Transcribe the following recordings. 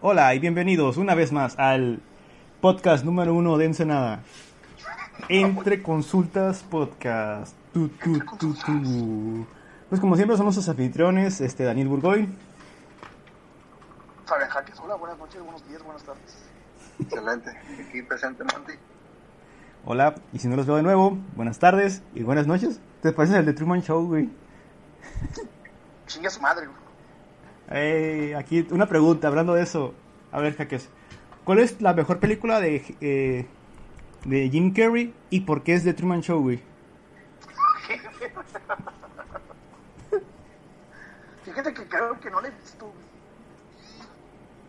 Hola y bienvenidos una vez más al podcast número uno de Ensenada. Entre Consultas Podcast. Tu, tu, tu, tu. Pues como siempre somos sus anfitriones, este Daniel Burgoy. Fabián Jaques, hola, buenas noches, buenos días, buenas tardes. Excelente, aquí presente Monty. Hola, y si no los veo de nuevo, buenas tardes y buenas noches. ¿Te pareces el de Truman Show, güey? Chinga su madre, güey. Eh, aquí una pregunta, hablando de eso. A ver, Jaques. ¿Cuál es la mejor película de, eh, de Jim Carrey y por qué es de Truman Show, güey? Fíjate que creo que no la he visto. güey.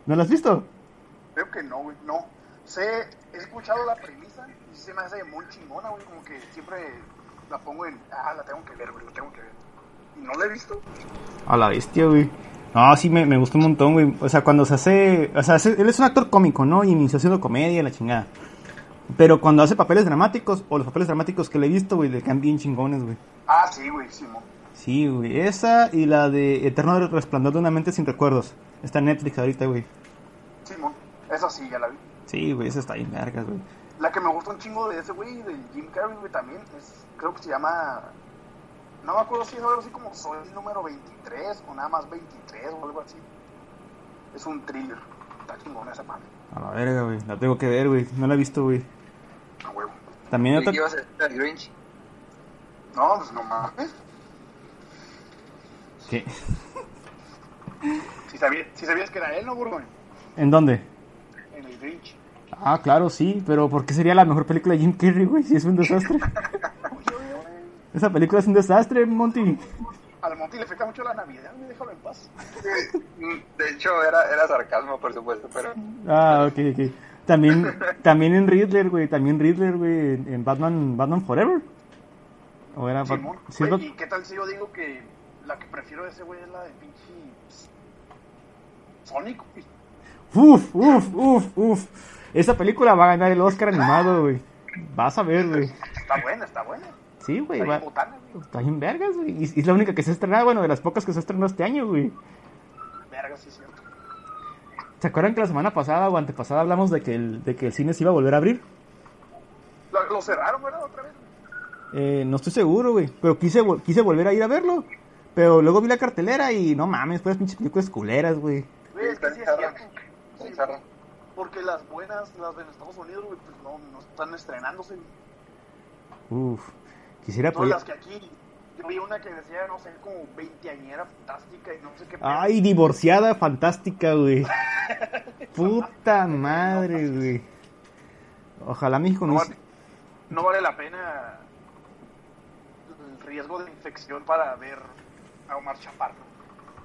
¿No la has visto? Creo que no, güey. No. Sé, he escuchado la premisa y se me hace muy chingona, güey. Como que siempre la pongo en. Ah, la tengo que ver, güey, la tengo que ver. Y no la he visto. A la bestia, güey. No, sí, me, me gustó un montón, güey. O sea, cuando se hace... O sea, él es un actor cómico, ¿no? Y inició haciendo comedia, la chingada. Pero cuando hace papeles dramáticos, o los papeles dramáticos que le he visto, güey, le quedan bien chingones, güey. Ah, sí, güey, Simón. Sí, güey. Esa y la de Eterno Resplandor de una mente sin recuerdos. Está en Netflix ahorita, güey. Simón. Esa sí, ya la vi. Sí, güey, esa está bien vergas, güey. La que me gusta un chingo de ese güey, de Jim Carrey, güey, también, es, creo que se llama... No me acuerdo si es algo así como Soy el número 23 o nada más 23 o algo así. Es un thriller. Está chingón esa madre. A la verga, güey. La tengo que ver, güey. No la he visto, güey. A huevo. También ¿Y otra... qué ibas a Grinch? No, pues no mames. ¿Qué? Si sabías, si sabías que era él, ¿no, Burgoyne? ¿En dónde? En el Grinch. Ah, claro, sí. Pero ¿por qué sería la mejor película de Jim Carrey, güey? Si es un desastre. Esa película es un desastre, Monty. Al Monty le afecta mucho la Navidad, déjalo en paz. De hecho, era, era sarcasmo, por supuesto, pero... Ah, ok, ok. También, también en Riddler, güey. También Riddler, güey. En Batman, Batman Forever. ¿O era Bat- sí, Güey, ¿Y qué tal si yo digo que la que prefiero de ese güey es la de pinche... Sonic, güey? Uf, uf, uf, uf. Esa película va a ganar el Oscar animado, güey. Vas a ver, güey. Está buena, está buena. Sí, güey. Está va-. Está bien vergas, güey. Y y es la única que se estrenó, bueno, de las pocas que se estrenó este año, güey. Verga, sí es cierto. ¿Se acuerdan que la semana pasada o antepasada hablamos de que el, de que el cine se iba a volver a abrir? Lo, lo cerraron, ¿verdad? Otra vez. Eh, no estoy seguro, güey. Pero quise, quise volver a ir a verlo. Pero luego vi la cartelera y no mames, pues pinches películas culeras, güey. Güey, es que sí es Está cierto. Sí, porque las buenas, las de Estados Unidos, güey, pues no, no están estrenándose. Uf. Quisiera Todas las apoyar. que aquí, yo vi una que decía, no sé, como veinteañera fantástica y no sé qué. pedo. Ay, divorciada fantástica, güey. Puta madre, güey. Ojalá México no No vale, no vale la pena el riesgo de infección para ver a Omar Chaparro.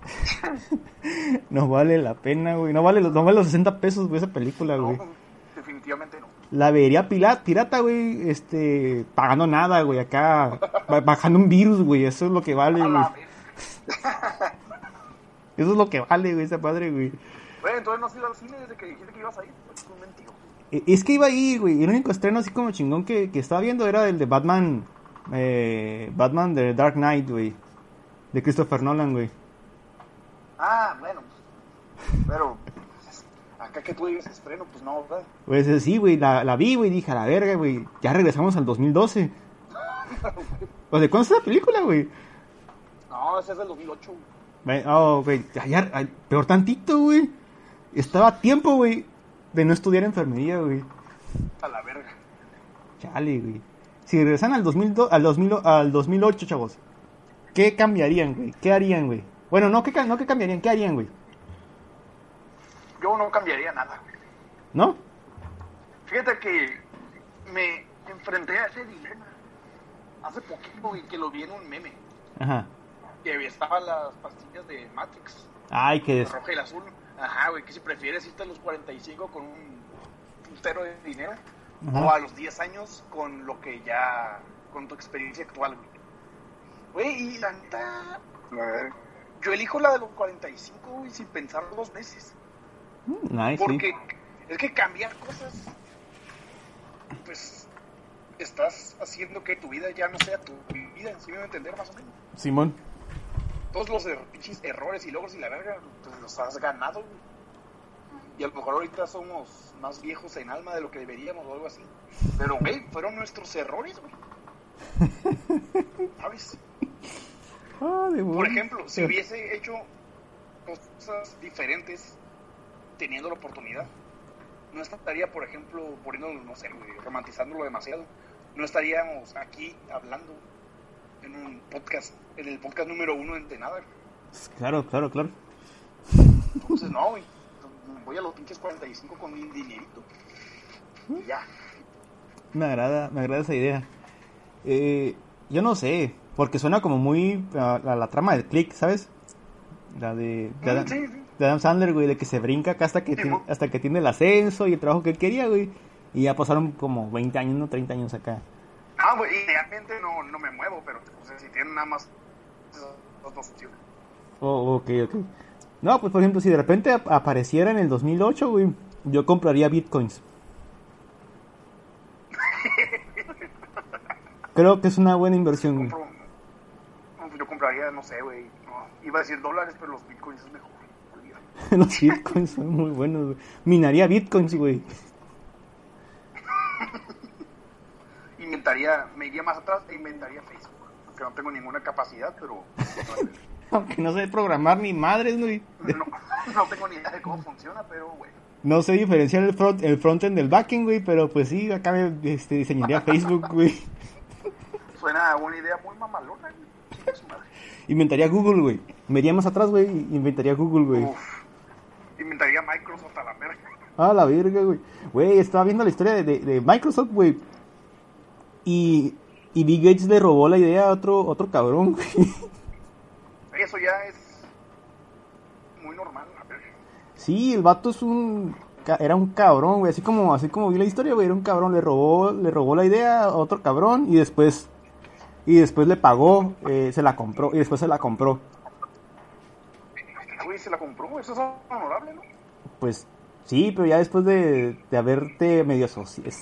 no vale la pena, güey. No vale, los- no vale los 60 pesos, güey, esa película, No, güey. definitivamente no. La vería pirata, güey, este, pagando nada, güey, acá, ba- bajando un virus, güey, eso es lo que vale, güey. Eso es lo que vale, güey, esa padre, güey. Güey, entonces no has ido al cine desde que dijiste que ibas a ir. Es un mentiroso. E- Es que iba ahí, güey, el único estreno así como chingón que, que estaba viendo era el de Batman, eh, Batman The Dark Knight, güey, de Christopher Nolan, güey. Ah, bueno. pues, Pero acá que tú digas estreno, pues no, ¿verdad? Pues eh, sí, güey, la, la vi, güey, dije, a la verga, güey, ya regresamos al 2012. O sea, ¿cuándo es la película, güey? No, ese es del 2008. güey. Oh, güey, ya, ya, peor tantito, güey. Estaba a tiempo, güey, de no estudiar enfermería, güey. A la verga. Chale, güey. Si regresan al, 2002, al, 2000, al 2008, chavos, ¿qué cambiarían, güey? ¿Qué harían, güey? Bueno, no, ¿qué, no, ¿qué cambiarían? ¿Qué harían, güey? Yo no cambiaría nada. ¿No? Fíjate que me enfrenté a ese dilema hace poquito, güey, que lo vi en un meme. Ajá. Que estaban las pastillas de Matrix. Ay, que el rojo y el azul. Ajá, güey, que si prefieres irte a los 45 con un puntero de dinero Ajá. o a los 10 años con lo que ya, con tu experiencia actual, güey. Güey, y la neta, yo elijo la de los 45, güey, sin pensarlo dos veces. Mm, Nice, sí. Porque es que cambiar cosas, pues, estás haciendo que tu vida ya no sea tu vida, ¿sí me voy a entender más o menos? Simón. Todos los er- pinches errores y logros y la verga, pues los has ganado, güey. Y a lo mejor ahorita somos más viejos en alma de lo que deberíamos o algo así. Pero, güey, fueron nuestros errores, güey. ¿Sabes? Ah, de Por ejemplo, si hubiese hecho cosas diferentes teniendo la oportunidad, no estaría, por ejemplo, poniéndolo, no sé, romantizándolo demasiado. No estaríamos aquí hablando en un podcast, en el podcast número uno de nada. Claro, claro, claro. Entonces, no, güey. Voy a los pinches 45 con mi dinerito. Y ya. Me agrada, me agrada esa idea. Eh, yo no sé, porque suena como muy a, a la trama del click, ¿sabes? La de, Mm, Sí, sí. De Adam Sandler, güey, de que se brinca acá hasta que, tiene, hasta que tiene el ascenso y el trabajo que él quería, güey. Y ya pasaron como 20 años, no 30 años acá. Ah, güey, idealmente no, no me muevo, pero o sea, si tienen nada más esas dos opciones. Oh, ok, ok. No, pues por ejemplo, si de repente ap- apareciera en el 2008, güey, yo compraría bitcoins. Creo que es una buena inversión, güey. Compro, yo compraría, no sé, güey. No, iba a decir dólares, pero los bitcoins es mejor. Los bitcoins son muy buenos, güey. Minaría bitcoins, güey. Inventaría, me iría más atrás e inventaría Facebook. Aunque no tengo ninguna capacidad, pero Aunque no sé programar ni madres, güey. no, no tengo ni idea de cómo funciona, pero güey. No sé diferenciar el front el frontend del backend, güey, pero pues sí, acá me este, diseñaría Facebook, güey. Suena a una idea muy mamalona, güey. Inventaría Google, güey. Me iría más atrás, güey, inventaría Google, güey. Uf. Microsoft a la verga. Ah, la verga, güey. Güey, estaba viendo la historia de, de- de Microsoft, güey. Y, y Bill Gates le robó la idea a otro, otro cabrón, güey. Eso ya es muy normal, la verga. Sí, el vato es un... Era un cabrón, güey. Así como, así como vi la historia, güey. Era un cabrón. Le robó, le robó la idea a otro cabrón y después... Y después le pagó, eh, se la compró, y después se la compró. Güey, se la compró, eso es honorable, ¿no? Pues sí, pero ya después de, de haberte medio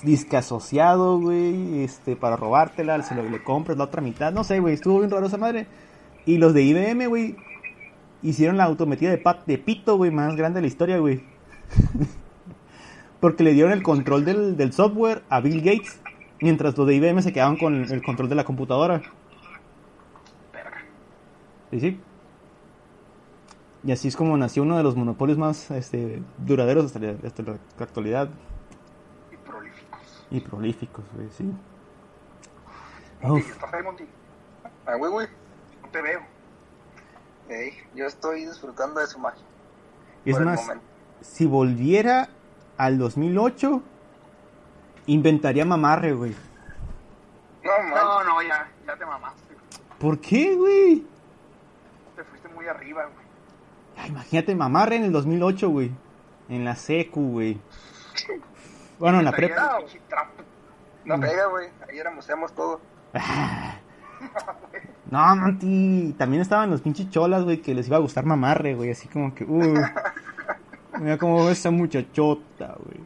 disque asociado, güey, este, para robártela, se lo, le compras la otra mitad, no sé, güey, estuvo bien raro esa madre. Y los de IBM, güey, hicieron la autometida de, pat, de pito, güey, más grande de la historia, güey. Porque le dieron el control del, del software a Bill Gates, mientras los de IBM se quedaban con el control de la computadora. Sí, sí. Y así es como nació uno de los monopolios más este, duraderos hasta la, hasta la actualidad Y prolíficos. y prolíficos, güey, sí. Uf, ¿estás ahí, Monty? Ah, güey, güey. No te veo. Ey, yo estoy disfrutando de su magia. es más, si volviera al 2008, inventaría mamarre, güey. No, man. No, no, ya, ya te mamaste. ¿Por qué, güey? Te fuiste muy arriba, güey. Ay, imagínate mamarre en el 2008, güey. En la secu, güey. Bueno, en la prepa. No pega, güey. Ahí éramos todo. No, Monty. También estaban los pinches cholas, güey, que les iba a gustar mamarre, güey. Así como que, uh. Mira cómo esa muchachota, güey.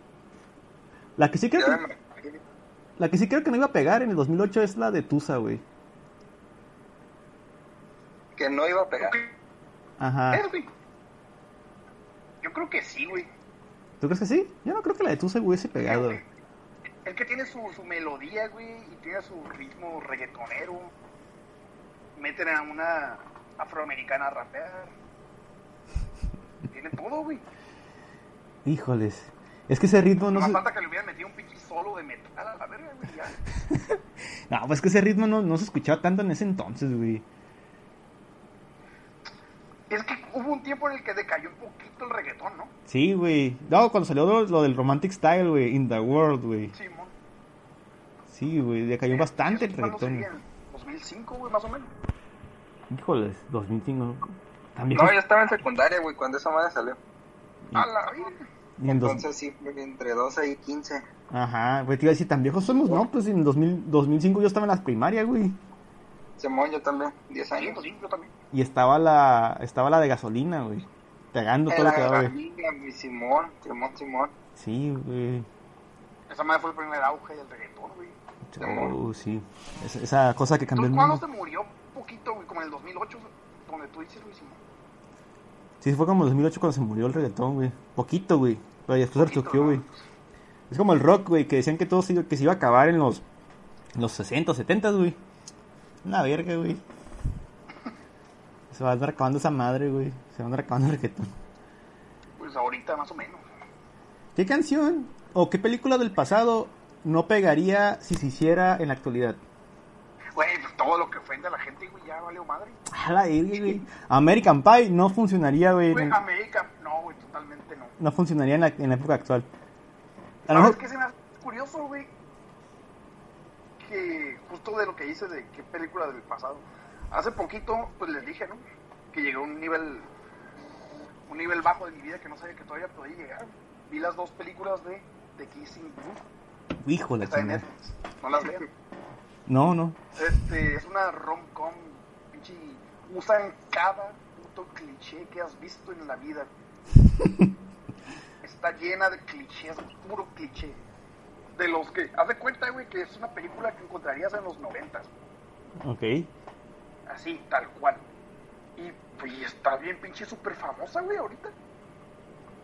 La que sí creo que, la que sí creo que no iba a pegar en el 2008 es la de Tusa, güey. Que no iba a pegar. ¿Qué Ajá. Yo creo que sí, güey. ¿Tú crees que sí? Yo no creo que la de Tusa hubiese pegado. güey. El que tiene su, su melodía, güey, y tiene su ritmo reggaetonero. Meten a una afroamericana a rapear. Tiene todo, güey. Híjoles. Es que ese ritmo No no se... falta que le hubieran metido un pinche solo de metal a la verga, güey. Ya. No, pues es que ese ritmo no, no se escuchaba tanto en ese entonces, güey. Es que hubo un tiempo en el que decayó un poquito el reggaetón, ¿no? Sí, güey. No, cuando salió lo, lo del Romantic Style, güey. In the World, güey. Simón. Sí, güey. Decayó bastante el ¿Cuándo reggaetón. sería? 2005, güey, más o menos. Híjoles, 2005. Tan viejos. No, yo estaba en secundaria, güey, cuando esa madre salió. A la vida. Entonces sí, entre 12 y 15. Ajá, güey, te iba a decir, tan viejos somos, ¿no? Pues en 2000, 2005 yo estaba en las primarias, güey. Simón, yo también, 10 Sí, años. pues sí, yo también. Y estaba la, estaba la de gasolina, güey. Pegando todo lo que daba, güey. Simón, Simón, Simón. Sí, güey. Esa madre fue el primer auge del reggaetón, güey. Oh, sí. Esa, esa cosa que cambió el Entonces, ¿cuándo mundo. se murió? Poquito, güey, como en el 2008, donde tú dices, Luis Simón. Sí, fue como en 2008 cuando se murió el reggaetón, güey. Poquito, güey. Pero después ¿no? güey. Es como el rock, güey, que decían que todo se, iba- que se iba a acabar en los, en los 60, 70, güey. Una verga, güey. Se va a andar acabando esa madre, güey. Se va a andar acabando el reggaetón. Pues ahorita más o menos. ¿Qué canción o qué película del pasado no pegaría si se hiciera en la actualidad? Güey, pues todo lo que ofende a la gente, güey, ya valió madre. A la verga, güey. American Pie no funcionaría, güey. Güey, en- América, no, güey, totalmente no. No funcionaría en la, en la época actual. A lo ¿Sabes mejor, qué se me hace curioso, güey? Que justo de lo que dices de qué película del pasado. Hace poquito, pues les dije, ¿no? Que llegué a un nivel, un nivel bajo de mi vida que no sabía que todavía podía llegar. Vi las dos películas de The Kissing Booth, está en. Netflix. No las vean. No, no. Este, es una rom-com, pinche, usan cada puto cliché que has visto en la vida. Está llena de clichés, puro cliché. De los que, haz de cuenta, güey, que es una película que encontrarías en los noventas. Ok. Así, tal cual. Y, pues, está bien pinche súper famosa, güey, ahorita.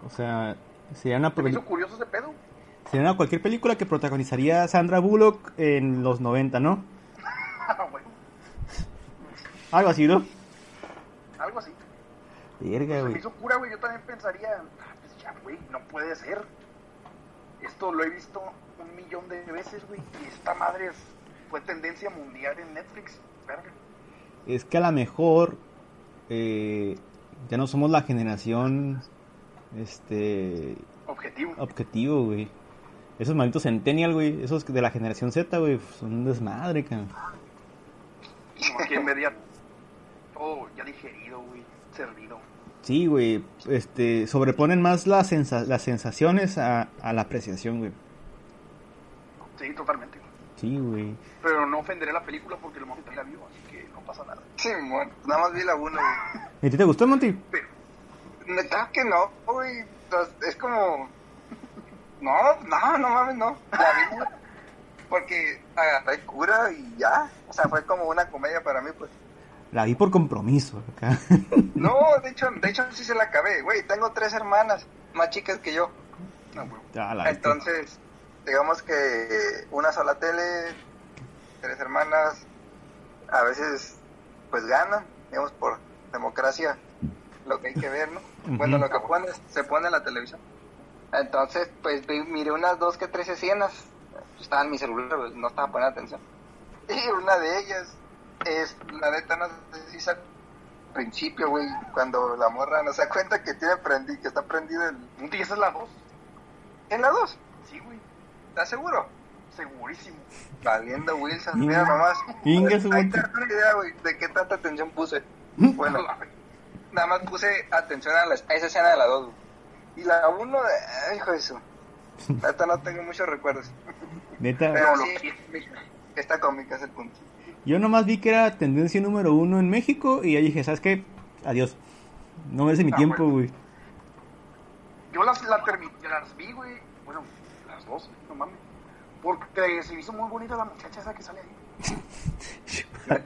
O sea, sería una, me peli- hizo curioso ese pedo. sería una cualquier película que protagonizaría Sandra Bullock en los 90, ¿no? Ah, bueno, Algo así, ¿no? algo así. Verga, Se me güey. hizo cura, güey. Yo también pensaría, ah, pues ya, güey, no puede ser. Esto lo he visto un millón de veces, güey. Y esta madre es- fue tendencia mundial en Netflix. Verga. Es que a lo mejor eh, ya no somos la generación este Objetivo. objetivo, güey. Esos malditos centennial, güey, esos de la generación Z, güey, son un desmadre, cabrón. Como quien vería todo ya digerido, güey. Servido. Sí, güey, este, sobreponen más las, sensa- las sensaciones a, a la apreciación, güey. Sí, totalmente. Sí, güey. Pero no ofenderé la película porque lo mejor la vivo, así que no pasa nada. Simón, nada más vi la 1, güey. ¿Y a ti te gustó, Monty? Pero, Neta que no, güey. Es como. No, no, no mames, no. La vi, Porque agarré cura y ya. O sea, fue como una comedia para mí, pues. La vi por compromiso, acá. No, de hecho, de hecho sí se la acabé, güey. Tengo tres hermanas más chicas que yo. no, güey. Entonces, digamos que una sola tele, tres hermanas, a veces pues ganan, digamos por democracia, lo que hay que ver, ¿no? Bueno, lo que pone, se pone en la televisión. Entonces, pues vi- miré unas dos que tres escenas, estaba en mi celular, pues, no estaba poniendo atención. Y una de ellas es, la neta, no sé si al principio, güey, cuando la morra no se da cuenta que tiene prendi, que está prendido el... Y esa es la 2. En la dos, Sí, güey. ¿estás seguro? Segurísimo. Valiendo Wilson, mira nomás. Ahí te das una idea, güey, de qué tanta atención puse. Bueno, nada más puse atención a, la- a esa escena de la 2. Y la 1, hijo de eso. Neta, no tengo muchos recuerdos. Neta, Pero lo sí, esta cómica es el punto. Yo nomás vi que era tendencia número uno en México y ya dije, ¿sabes qué? Adiós. No merece mi Ah, tiempo, bueno. güey. Yo las, la termi- las vi, güey. Bueno, las dos, no mames. Porque se hizo muy bonita la muchacha esa que sale ahí.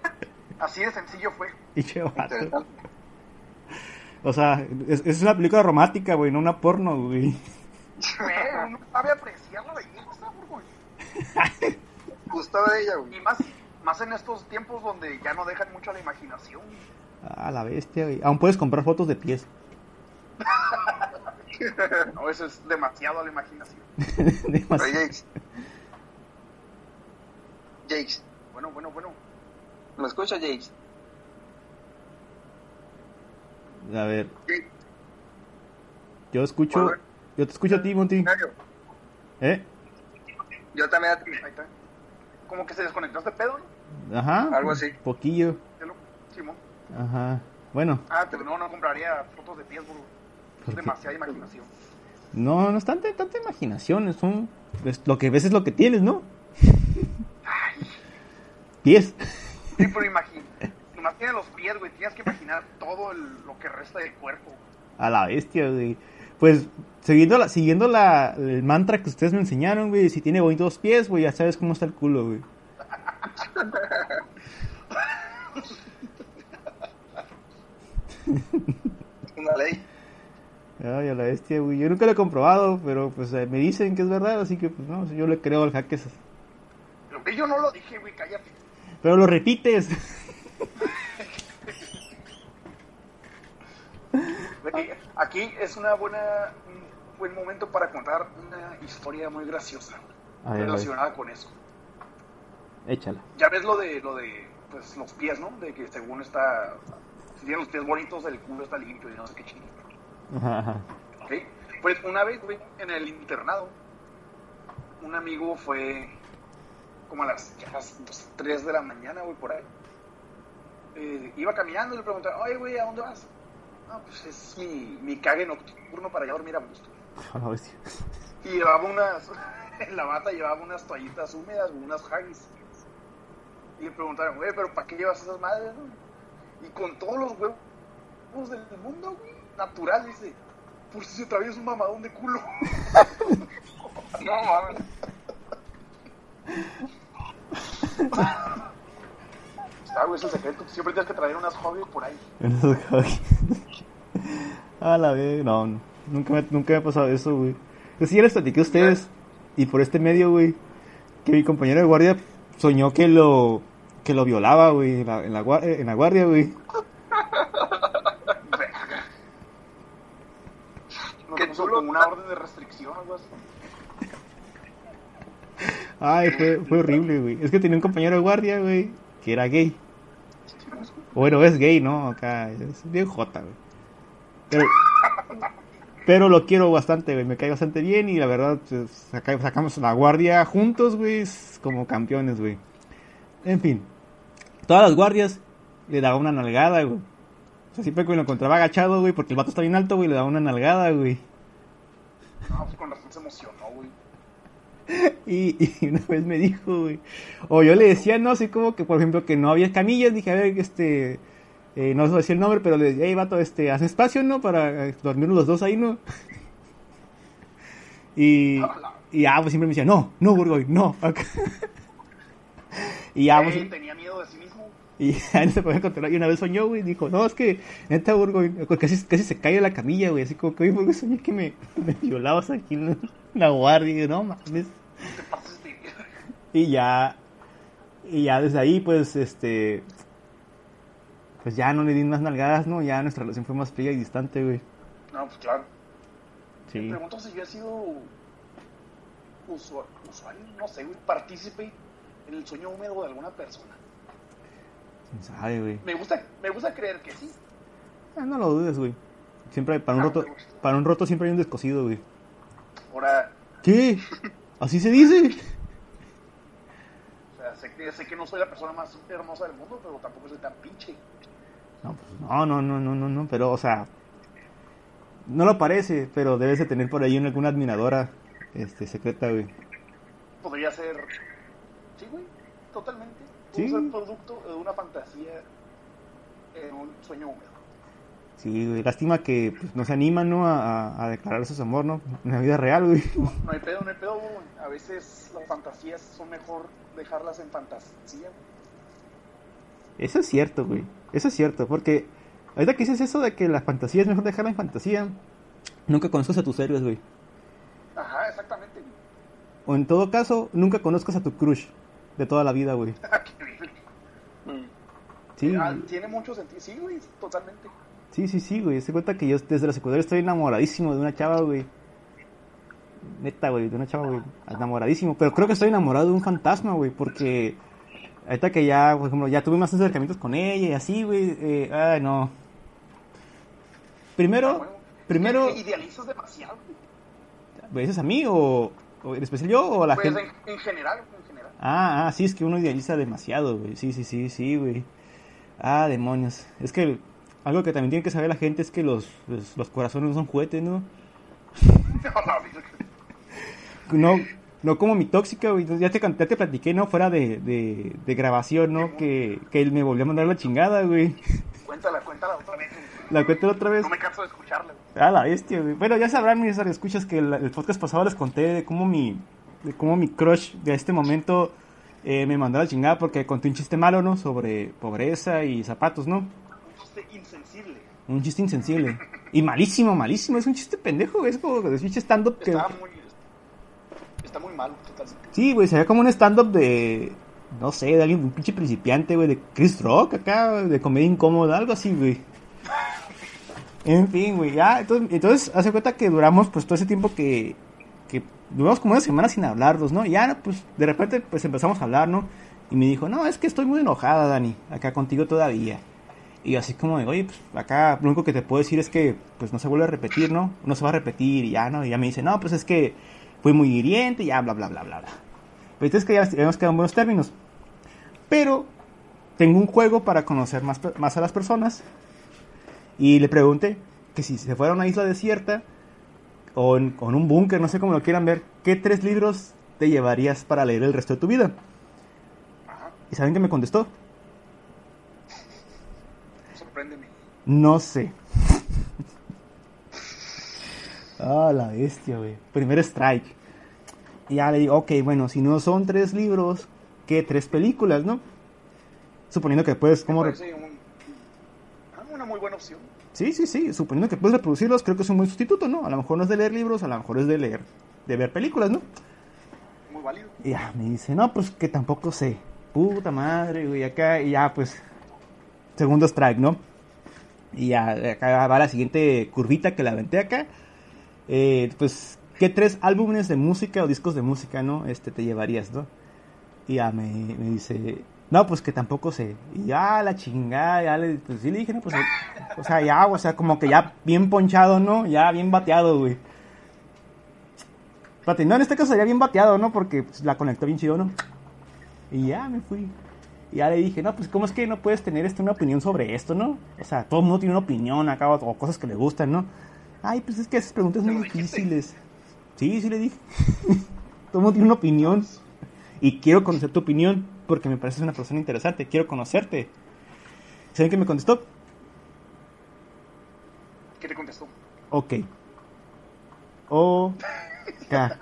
Así de sencillo fue. Y vato. Interesante. O sea, es, es una película romántica, güey, no una porno, güey. Güey, uno sabe apreciar la belleza, güey. Gustó de ella, güey. Y más, más en estos tiempos donde ya no dejan mucho a la imaginación. Ah, la bestia, güey. Aún puedes comprar fotos de pies. No, eso es demasiado a la imaginación. Demasiado. Jakes. Jakes. Bueno, bueno, bueno. ¿Me escucha, Jakes? A ver, yo escucho... Yo te escucho a ti, Monty. ¿Eh? Yo también a ti. Ahí está. Como que se desconectó este pedo, ¿no? Ajá. Algo así. Poquillo. Lo-. Ajá. Bueno, Ah, pero no, no compraría fotos de. ¿Por Es demasiada imaginación. no, no es tanta, tanta imaginación, son, es- lo que ves es lo que tienes, ¿no? Pies. Sí, pero imagina. Nomás tienes los pies, güey. Tienes que imaginar todo el- lo que resta del cuerpo. A la bestia, güey. Pues, siguiendo, la, siguiendo la, el mantra que ustedes me enseñaron, güey, si tiene bonitos pies, güey, ya sabes cómo está el culo, güey. Una ley. Ay, a la bestia, güey. Yo nunca lo he comprobado, pero pues eh, me dicen que es verdad, así que pues no, yo le creo al. Pero que yo no lo dije, güey. Cállate. Pero lo repites. Aquí es una buena, un buen momento para contar una historia muy graciosa relacionada con eso. Échala. Ya ves lo de lo de pues los pies, ¿no? De que según está si tiene los pies bonitos, el culo está limpio y no sé qué chingada. Ajá. Pues una vez, güey, en el internado, un amigo fue como a las, ya las 3 de la mañana, güey, por ahí. Eh, iba caminando y le pregunté, oye, güey, ¿a dónde vas? No, pues es mi, mi cague nocturno para ya dormir a gusto. Y llevaba unas, en la bata llevaba unas toallitas húmedas, unas haggis. Y le preguntaron, güey, ¿pero para qué llevas esas madres, no? Y con todos los huevos del mundo, güey, natural, dice, por si se atraviesa un mamadón de culo. No mames. Está, güey, es el secreto. Siempre tienes que traer unas hobbies por ahí. Esos jaques. A la vez, no. Nunca me, nunca me ha pasado eso, güey. Pues sí, ya les platiqué a ustedes. Y por este medio, güey, que mi compañero de guardia soñó que lo que lo violaba, güey, en la, en la, gua- en la guardia, güey. Se puso como una orden de restricción o algo así. Ay, fue, fue horrible, güey. Es que tenía un compañero de guardia, güey, que era gay. Bueno, es gay, ¿no? Acá es bien jota, güey. Pero, pero lo quiero bastante, güey. Me cae bastante bien y la verdad, pues, saca- sacamos la guardia juntos, güey, como campeones, güey. En fin, todas las guardias le daba una nalgada, güey. O sea, siempre que me lo encontraba agachado, güey, porque el vato está bien alto, güey, le daba una nalgada, güey. No, pues con razón se emocionó, güey. Y, y una vez me dijo, güey, o yo le decía, no, así como que, por ejemplo, que no había camillas, dije, a ver, este, eh, no sé decir el nombre, pero le decía, hey, vato, este, haz espacio, ¿no? Para eh, dormir los dos ahí, ¿no? Y, y ya, pues siempre me decía, no, no, Burgoy, no. acá. y ya, pues, tenía miedo de sí mismo. Y no se podía controlar. Y una vez soñó, güey, dijo, no, es que, neta, Burgoy, casi, casi se cae de la camilla, güey, así como que, oye, Burgoy, soñé que me, me violabas aquí en la, guardia, y yo, no, mames. Y ya, y ya desde ahí, pues, este, pues ya no le di más nalgadas, ¿no? Ya nuestra relación fue más fría y distante, güey. No, pues claro. Sí. Me pregunto si yo he sido usuario, usuario, no sé, güey, partícipe en el sueño húmedo de alguna persona. ¿Quién sabe, güey? Me gusta, me gusta creer que sí. Ah, no lo dudes, güey. Siempre, para un Ah, roto, para un roto siempre hay un descosido, güey. Ahora, ¿Qué? ¿Así se dice? o sea, sé que, sé que no soy la persona más hermosa del mundo, pero tampoco soy tan pinche. No, pues, no, no, no, no, no, no, pero, o sea, no lo parece, pero debes de tener por ahí una- alguna admiradora, este, secreta, güey. Podría ser, sí, güey, totalmente. Sí. Ser producto de una fantasía en un sueño húmedo. Sí, güey, lástima que pues, no se animan, ¿no? A, declarar su amor, ¿no? En la vida real, güey. No, no hay pedo, no hay pedo, güey. A veces las fantasías son mejor dejarlas en fantasía. Eso es cierto, güey. Eso es cierto, porque ahorita que dices eso de que la fantasía es mejor dejarla en fantasía, nunca conozcas a tus héroes, güey. Ajá, exactamente. güey. O en todo caso, nunca conozcas a tu crush de toda la vida, güey. Sí, Ah, tiene mucho sentido. Sí, güey, totalmente. sí, sí, sí, güey. Se cuenta que yo desde la secundaria estoy enamoradísimo de una chava, güey. Neta, güey, de una chava, güey. Enamoradísimo. Pero creo que estoy enamorado de un fantasma, güey, porque ahorita que ya, por ejemplo, ya tuve más acercamientos con ella y así, güey. Eh, ay, no. Primero, Ah, bueno. primero, idealizas demasiado. güey. ¿me dices a mí o, o en especial yo o a la Pues gente? en, en general, en general. Ah, ah, sí, es que uno idealiza demasiado, güey. Sí, sí, sí, sí, güey. Ah, demonios. Es que algo que también tiene que saber la gente es que los, los, los corazones no son juguetes, ¿no? No, no como mi tóxica, güey. Ya te, ya te platiqué, ¿no? Fuera de, de, de grabación, ¿no? Que, que él me volvió a mandar la chingada, güey. Cuéntala, cuéntala otra vez. La cuento otra vez. No me canso de escucharla. güey. Ah, la bestia, güey. Bueno, ya sabrán mis escuchas que el, el podcast pasado les conté de cómo mi, de cómo mi crush de este momento eh, me mandó la chingada porque conté un chiste malo, ¿no? Sobre pobreza y zapatos, ¿no? Un chiste insensible. Un chiste insensible. Y malísimo, malísimo. Es un chiste pendejo, güey. Es como de chiste stand-up que... Está muy. Está muy malo, totalmente. Sí, güey, se ve como un stand-up de... No sé, de alguien, un pinche principiante, güey, de Chris Rock acá, de comedia incómoda, algo así, güey. En fin, güey, ya, entonces, entonces, hace cuenta que duramos, pues, todo ese tiempo que, que duramos como una semana sin hablarnos, ¿no? Y ya, pues, de repente, pues, empezamos a hablar, ¿no? Y me dijo, no, es que estoy muy enojada, Dani, acá contigo todavía. Y así como de, oye, pues, acá lo único que te puedo decir es que, pues, no se vuelve a repetir, ¿no? No se va a repetir y ya, ¿no? Y ya me dice, no, pues, es que fue muy hiriente y ya, bla, bla, bla, bla, bla. Pues, entonces que ya hemos quedado en buenos términos. Pero, tengo un juego para conocer más, más a las personas. Y le pregunté que si se fuera a una isla desierta o en, o en un búnker, no sé cómo lo quieran ver, ¿qué tres libros te llevarías para leer el resto de tu vida? ¿Y saben qué me contestó? Sorpréndeme. No sé. Ah, la bestia, güey. Primer strike. Y ya le digo, ok, bueno, si no son tres libros, ¿qué tres películas, no? Suponiendo que puedes, parece un- ah, una muy buena opción. Sí, sí, sí. Suponiendo que puedes reproducirlos, creo que es un buen sustituto, ¿no? A lo mejor no es de leer libros, a lo mejor es de leer, de ver películas, ¿no? Muy válido. Y ya me dice, no, pues que tampoco sé. Puta madre, güey, acá, y ya, pues, segundo strike, ¿no? Y ya, acá va la siguiente curvita que la aventé acá. Eh, pues, ¿qué tres álbumes de música o discos de música, no? Este, te llevarías, ¿no? Y ya me, me dice, no, pues que tampoco sé. Y ya, la chingada, ya le, pues sí le dije, no, pues, o sea, ya, o sea, como que ya bien ponchado, ¿no? Ya bien bateado, güey. No, en este caso sería bien bateado, ¿no? Porque pues, la conectó bien chido, ¿no? Y ya me fui. Y ya le dije, no, pues, ¿cómo es que no puedes tener este, una opinión sobre esto, no? O sea, todo el mundo tiene una opinión acá o, o cosas que le gustan, ¿no? Ay, pues es que esas preguntas son ¿Se muy difíciles. Sí, sí le dije. todo el mundo tiene una opinión. Y quiero conocer tu opinión porque me pareces una persona interesante. Quiero conocerte. ¿Saben qué me contestó? ¿Qué te contestó? Ok. O. K.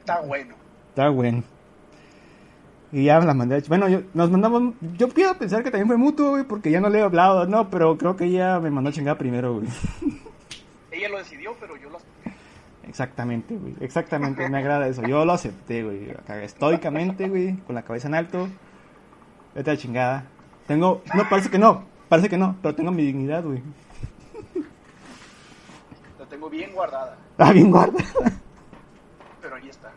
Está bueno. Está bueno. Y ya la mandé. a- Bueno, yo, nos mandamos. Yo quiero pensar que también fue mutuo, güey, porque ya no le he hablado, no, pero creo que ella me mandó a chingar primero, güey. Ella lo decidió, pero yo lo Exactamente, güey. Exactamente, me agrada eso. Yo lo acepté, güey. Estoicamente, güey, con la cabeza en alto. Vete a chingada. Tengo. No, parece que no. Parece que no, pero tengo mi dignidad, güey. la tengo bien guardada. Ah, bien guarda. Pero ahí está.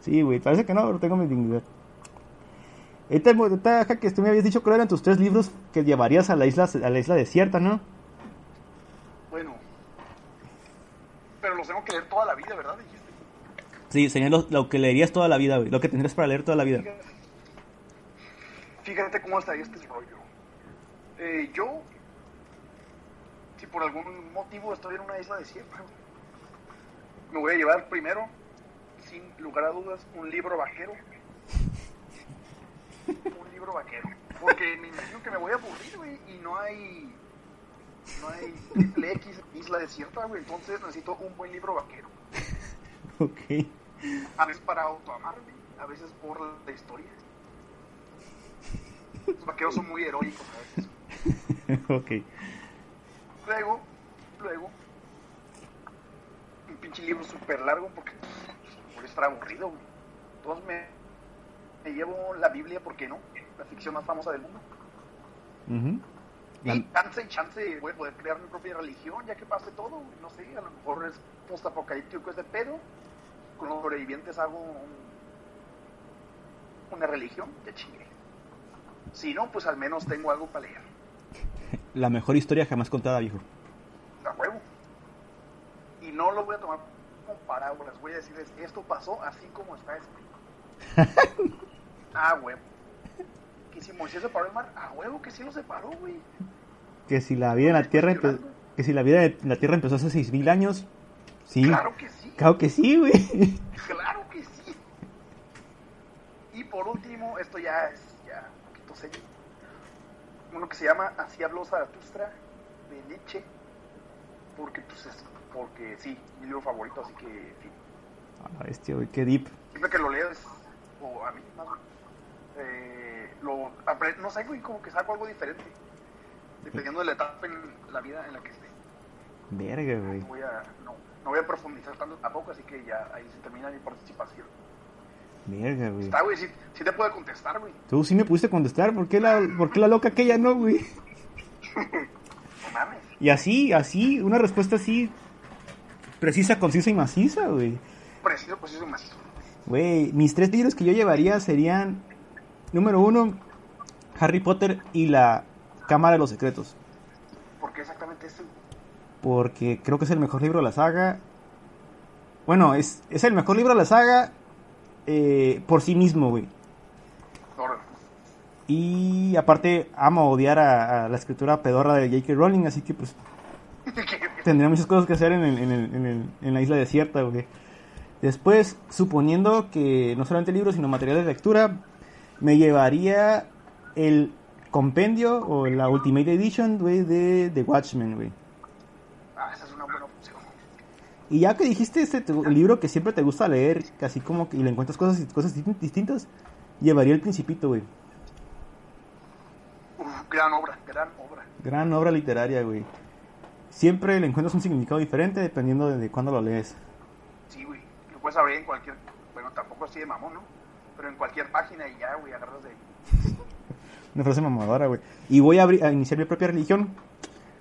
Sí, güey, parece que no, pero tengo mi dignidad. Ahorita, que tú me habías dicho cuáles eran tus tres libros que llevarías a la isla, a la isla desierta, ¿no? Bueno. Pero los tengo que leer toda la vida, ¿verdad? Dijiste. Sí, sería lo, lo que leerías toda la vida, güey. Lo que tendrías para leer toda la vida. Fíjate, fíjate cómo estaría este rollo. Eh, yo, si por algún motivo estoy en una isla desierta, me voy a llevar primero, sin lugar a dudas, un libro vaquero. Un libro vaquero. Porque me imagino que me voy a aburrir, güey, y no hay. No hay triple X isla desierta, güey. Entonces necesito un buen libro vaquero. Ok. A veces para autoamarme, a veces por la historia. Los vaqueros son muy heroicos a veces. ok. Luego, luego, un pinche libro súper largo porque por estar aburrido. güey. Entonces me, me llevo la Biblia, ¿por qué no? La ficción más famosa del mundo. La- Y chance y chance a poder crear mi propia religión, ya que pase todo. güey. No sé, a lo mejor es postapocalíptico ese pedo. Con los sobrevivientes hago un- una religión, ya chingue. Si no, pues al menos tengo algo para leer. La mejor historia jamás contada, viejo. A huevo. Y no lo voy a tomar como parábolas. Voy a decirles, esto pasó así como está escrito. ah, huevo. que si Moisés separó el mar, a huevo que sí lo separó, güey. Que si la vida en la Tierra empe- que si la vida en la Tierra empezó hace 6000 años. Sí. Claro que sí, Claro que sí, güey. claro que sí. Y por último, esto ya es ya un poquito serio. Uno que se llama Así habló Zaratustra de Nietzsche. Porque, pues, es, porque sí, mi libro favorito, así que, fin. A la bestia, güey, qué deep. siempre que lo leo es, o a mí más eh, lo no sé, güey, como que saco algo diferente, dependiendo de la etapa en la vida en la que esté. Verga, güey. No voy a, no, no voy a profundizar tanto tampoco, así que ya ahí se termina mi participación. Verga, güey. Está, güey, sí, sí te puedo contestar, güey. Tú sí me pudiste contestar. ¿Por qué la, por qué la loca aquella no, güey? No mames. Y así, así, una respuesta así. Precisa, concisa y maciza, güey. Preciso, pues eso macizo. Güey, mis tres libros que yo llevaría serían. Número uno, Harry Potter y la Cámara de los Secretos. ¿Por qué exactamente este? Porque creo que es el mejor libro de la saga. Bueno, es, es el mejor libro de la saga eh, por sí mismo, güey. Y aparte, amo odiar a, a la escritura pedorra de J.K. Rowling, así que pues tendría muchas cosas que hacer en, el- en, el- en, el- en la isla desierta, güey. Después, suponiendo que no solamente libros, sino materiales de lectura, me llevaría el compendio o la Ultimate Edition, güey, de The Watchmen, güey. Ah, esa es una buena opción. Y ya que dijiste este tu- libro que siempre te gusta leer, casi como que y le encuentras cosas cosas distin- distintas, llevaría El Principito, güey. Gran obra, gran obra. Gran obra literaria, güey. Siempre le encuentras un significado diferente dependiendo de, de cuándo lo lees. Sí, güey. Lo puedes abrir en cualquier, bueno, tampoco así de mamón, ¿no? Pero en cualquier página y ya, güey, agarras de. Una frase mamadora, güey. Y voy a, a iniciar mi propia religión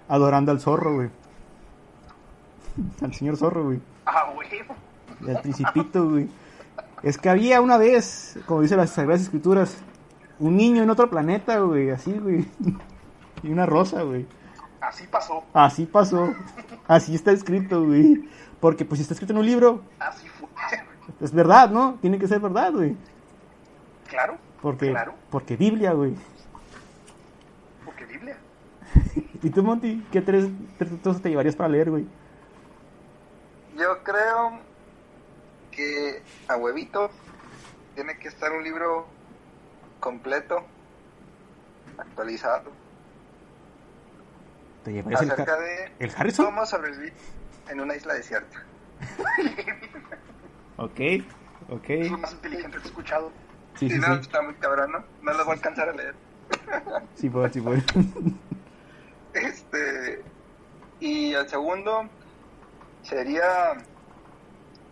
adorando al zorro, güey. Al señor zorro, güey. Ah, huevo. Y al principito, güey. Es que había una vez, como dicen las Sagradas Escrituras, un niño en otro planeta, güey, así, güey. Y una rosa, güey. Así pasó, Así pasó. Así está escrito, güey. Porque pues si está escrito en un libro, así fue. es verdad, ¿no? Tiene que ser verdad, güey. claro, Porque, Claro. porque Biblia, güey. porque Biblia. ¿Y tú, Monty? ¿Qué tres, tres cosas te llevarías para leer, güey? Yo creo que a huevito tiene que estar un libro completo, actualizado, ¿Te llevarías el, acerca Har- de el Harrison? cómo sobrevivir en una isla desierta. Ok, ok. Es lo más inteligente que he escuchado. Sí, Si sí, no, sí. está muy cabrón, ¿no? No lo voy a alcanzar a leer. Sí, puedo, sí, puedo. Este. Y el segundo sería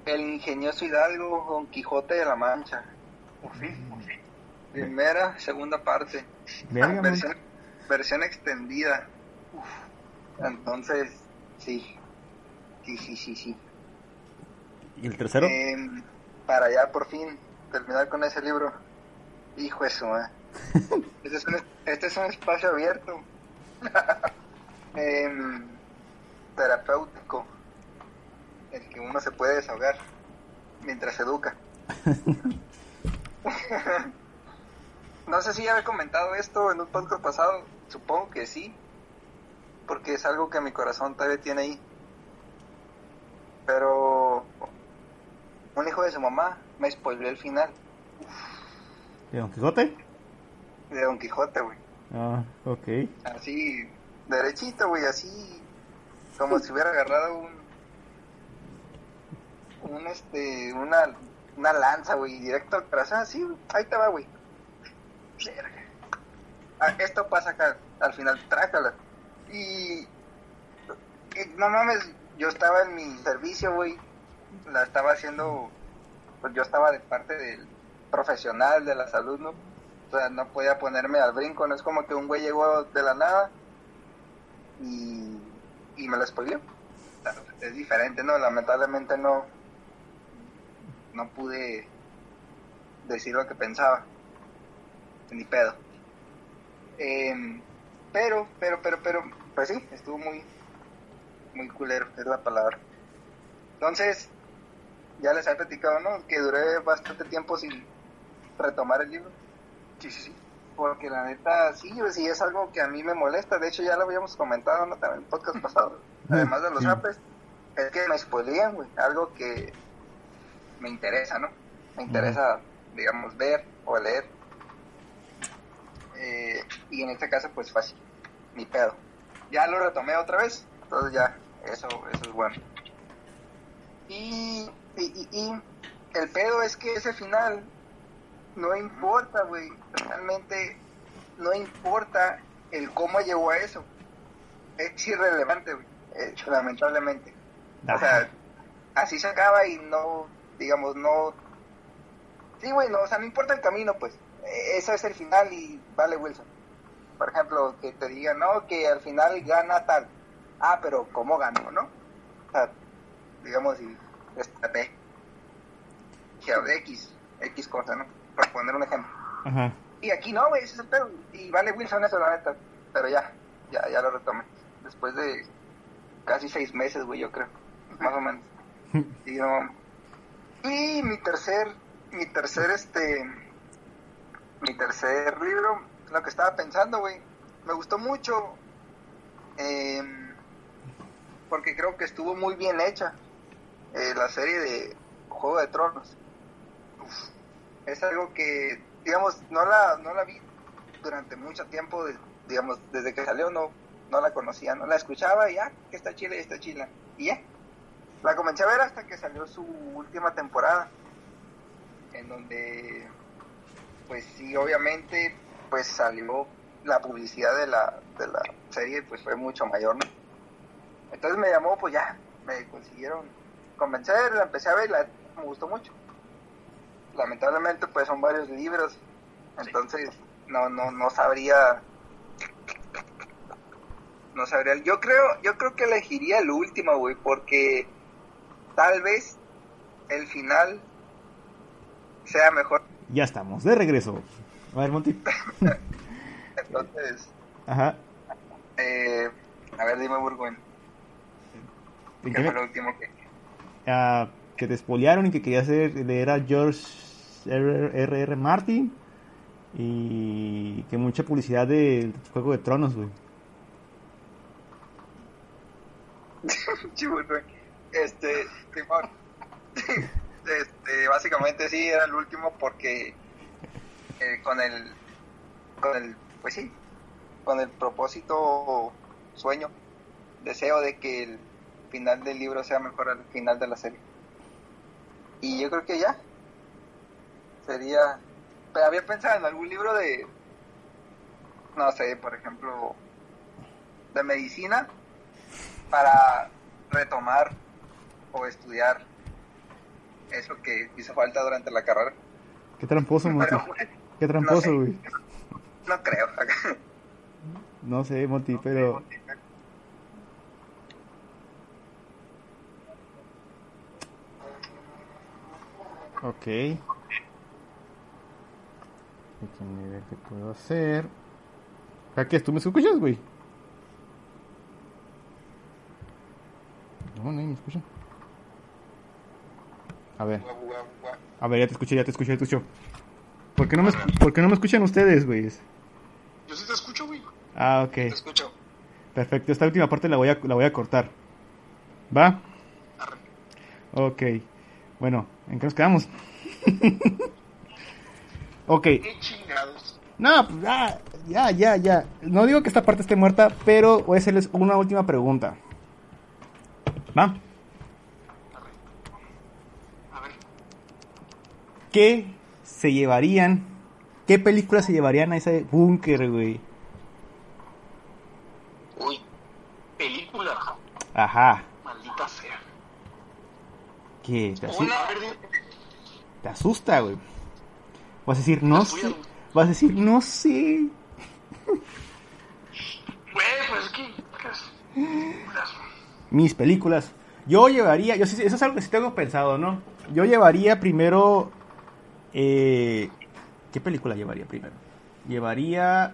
El ingenioso Hidalgo Don Quijote de la Mancha. Por fin, por fin. Primera, segunda parte. Verga, versión, versión extendida. Entonces, sí. Sí, sí, sí, sí. ¿Y el tercero? Em, para ya por fin terminar con ese libro. Hijo eso, eh. este, es un, este es un espacio abierto. Em, terapéutico. El que uno se puede desahogar mientras educa. no sé si ya había comentado esto en un podcast pasado. Supongo que sí. Porque es algo que mi corazón todavía tiene ahí. Pero un hijo de su mamá me spoileó el final ¿De Don Quijote? de Don Quijote, güey. Ah, ok. Así, derechito, güey, así como si hubiera agarrado un, un este, una, una lanza, güey, directo al corazón, así, ahí te va, güey. Ah, Esto pasa acá, al final, trácala. Y, y no mames, yo estaba en mi servicio, güey, la estaba haciendo, pues yo estaba de parte del profesional de la salud, ¿no? O sea, no podía ponerme al brinco, no es como que un güey llegó de la nada y, y me lo spoileó. O es diferente, ¿no? Lamentablemente no, no pude decir lo que pensaba. Ni pedo. Em, pero, pero, pero, pero, pues sí, estuvo muy, muy culero, es la palabra. Entonces, ya les he platicado, ¿no? Que duré bastante tiempo sin retomar el libro. Sí, sí, sí. porque la neta, sí, sí es algo que a mí me molesta. De hecho, ya lo habíamos comentado ¿no? también en el podcast pasado. Además de los Sí. es que me spoilean, güey. Algo que me interesa, ¿no? Me interesa, digamos, ver o leer. Eh, y en este caso, pues fácil, mi pedo. Ya lo retomé otra vez, entonces ya, eso, eso es bueno. Y, y, y, y el pedo es que ese final no importa, güey. Realmente no importa el cómo llegó a eso. Es irrelevante, güey. lamentablemente. O sea, así se acaba y no, digamos, no... Sí, güey, no, o sea, no importa el camino, pues. Eh, Ese es el final y vale Wilson. Por ejemplo, que te digan, no, que al final gana tal. Ah, pero ¿cómo ganó, no? O sea, digamos, y estrategia X, X cosa, ¿no? Por poner un ejemplo. Ajá. Y aquí no, güey, ese es el pedo. Y vale Wilson eso, la neta. Pero ya, ya, ya lo retomé. Después de casi seis meses, güey, yo creo. Más o menos. Y, no- y mi tercer, mi tercer, este, mi tercer libro, lo que estaba pensando, güey, me gustó mucho. em, porque creo que estuvo muy bien hecha. eh, la serie de Juego de Tronos. Uf, es algo que, digamos, no la, no la vi durante mucho tiempo, digamos, desde que salió no, no la conocía, no la escuchaba y ya, que está chila y está chila. Y la comencé a ver hasta que salió su última temporada, en donde, pues sí, obviamente, pues salió la publicidad de la, de la serie, pues fue mucho mayor, ¿no? Entonces me llamó, pues ya, me consiguieron convencer, la empecé a ver y la, me gustó mucho. Lamentablemente, pues son varios libros, entonces no, no, no sabría no sabría yo creo yo creo que elegiría el último güey porque tal vez el final sea mejor Ya estamos, de regreso. A ver, Monty. entonces Ajá. eh, a ver dime Burguen ¿En ¿qué qué fue lo último que ah, que te espolearon y que querías leer a George R. R. R. Martin y que mucha publicidad del Juego de Tronos, güey. Este Simón este básicamente sí era el último porque eh, con el con el pues sí con el propósito sueño deseo de que el final del libro sea mejor al final de la serie y yo creo que ya. Sería pero había pensado en algún libro de no sé por ejemplo de medicina para retomar o estudiar eso que hizo falta durante la carrera. Qué tramposo, Monty. bueno, Qué tramposo, güey. no creo. No sé, Monty, pero... Ok. Déjenme ver qué puedo hacer. ¿A qué? ¿Tú me escuchas, güey? No, nadie me escucha. A ver, a ver, ya te escuché, ya te escuché, ya te escucho. ¿Por qué no me, ¿por qué no me escuchan ustedes, güey? Yo sí te escucho, güey. Ah, ok. te escucho Perfecto, esta última parte la voy a, la voy a cortar. ¿Va? Arre. Ok. Bueno, ¿en qué nos quedamos? ok. Qué chingados. No, pues ya, ya, ya, ya. No digo que esta parte esté muerta, pero voy a hacerles una última pregunta. ¿Va? Arre. A ver. ¿Qué se llevarían? ¿Qué películas se llevarían a ese búnker, güey? Uy. Película. Ajá. ¿Qué? ¿Te, asu- te asusta, güey? Vas a decir, no sé. Vas a decir, no sé. Güey, pues es que. las- mis películas. Yo llevaría, yo eso es algo que sí tengo pensado, ¿no? Yo llevaría primero, eh, ¿qué película llevaría primero? Llevaría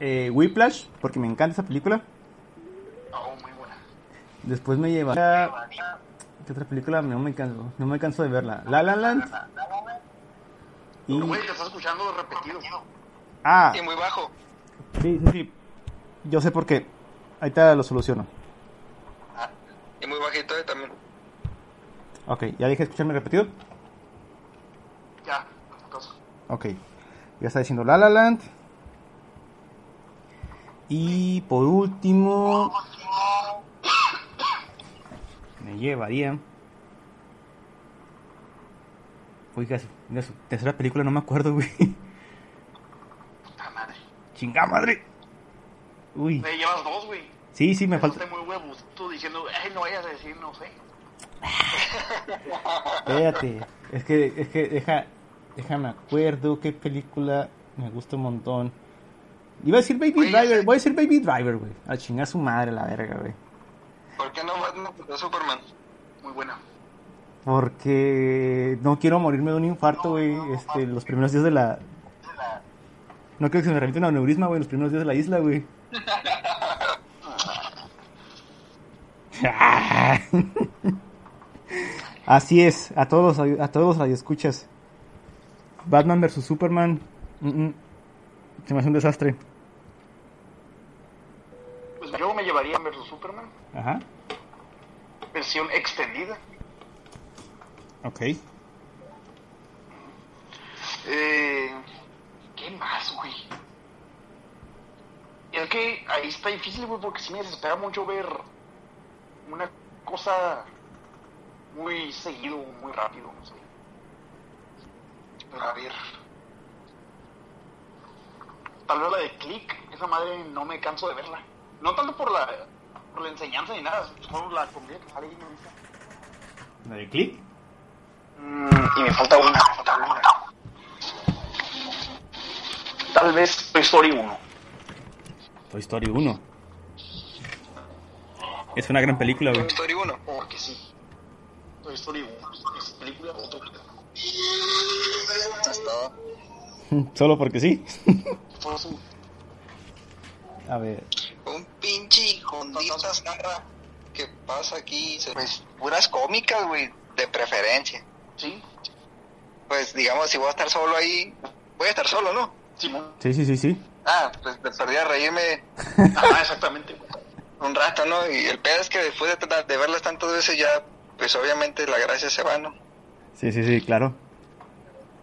eh, Whiplash, porque me encanta esa película. Oh. Después me llevaría, ¿qué otra película? No me canso, no me canso de verla. La La Land, Y... Güey, te estás escuchando repetido. Ah, Y muy bajo. sí, sí, sí. Yo sé por qué. Ahí te lo soluciono. Ah, y muy bajito eh, también. Ok, ¿ya dejé de escucharme repetido? Ya. Ok. Ya está diciendo La La Land. Y por último... Me llevaría... Oiga, mira, su tercera película no me acuerdo, güey. Puta madre. Chinga madre. Uy. Me llevas dos, güey. Sí, sí, me Estás falta... muy huevos. Tú diciendo, ay, no vayas a decir, no sé. Espérate. Es que, es que, deja... Déjame acuerdo qué película me gusta un montón. Iba a decir Baby Driver. Voy a decir Baby Driver, güey. A chingar su madre la verga, güey. ¿Por qué no Batman contra Superman? Muy buena. Porque no quiero morirme de un infarto, güey. Este, los primeros días de la. No creo que se me repita un aneurisma, güey. Los primeros días de la isla, güey. Así es, a todos, a todos escuchas. Batman vs Superman. mm, mm, Se me hace un desastre. Pues yo me llevaría versus Superman. Ajá. Versión extendida. Ok. Eh, ¿Qué más, güey? Es que ahí está difícil, güey, porque sí me desespera mucho ver una cosa muy seguido, muy rápido, no sé. Pero a ver. Tal vez la de Click, esa madre no me canso de verla. No tanto por la, por la enseñanza ni nada, solo la comida que sale ahí me gusta. ¿La de click? Mm, y me falta una, me falta una. Tal vez Toy Story 1. Toy Story 1. Es una gran película, güey. Toy Story 1. Porque sí. Toy Story 1. Es película todo. Solo porque sí. A ver. Pinche jondita zarra que pasa aquí. Pues puras cómicas, güey, de preferencia. sí, Pues digamos, si voy a estar solo ahí, voy a estar solo, ¿no? Sí, sí, sí, sí. Ah, pues me perdí a reírme Ah, exactamente. un rato, ¿no? Y el pedo es que después de, de verlas tantas veces ya, pues obviamente la gracia se va, ¿no? Sí, sí, sí, claro.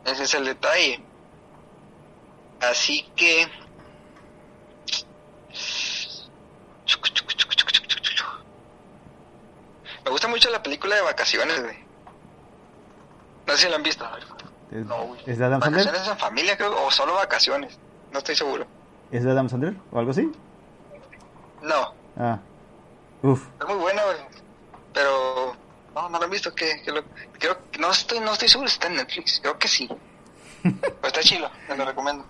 Ese es el detalle. Así que... Me gusta mucho la película de vacaciones, güey. No sé si la han visto. ¿Es, No, güey. ¿es de Adam Sandler? Vacaciones en familia, creo, o solo vacaciones. No estoy seguro. ¿Es de Adam Sandler? ¿O algo así? No, Ah. Uf. es muy buena, güey. Pero no, no lo han visto. Que, que lo- creo no estoy, no estoy seguro si está en Netflix. Creo que sí. Pero está chilo, te lo recomiendo.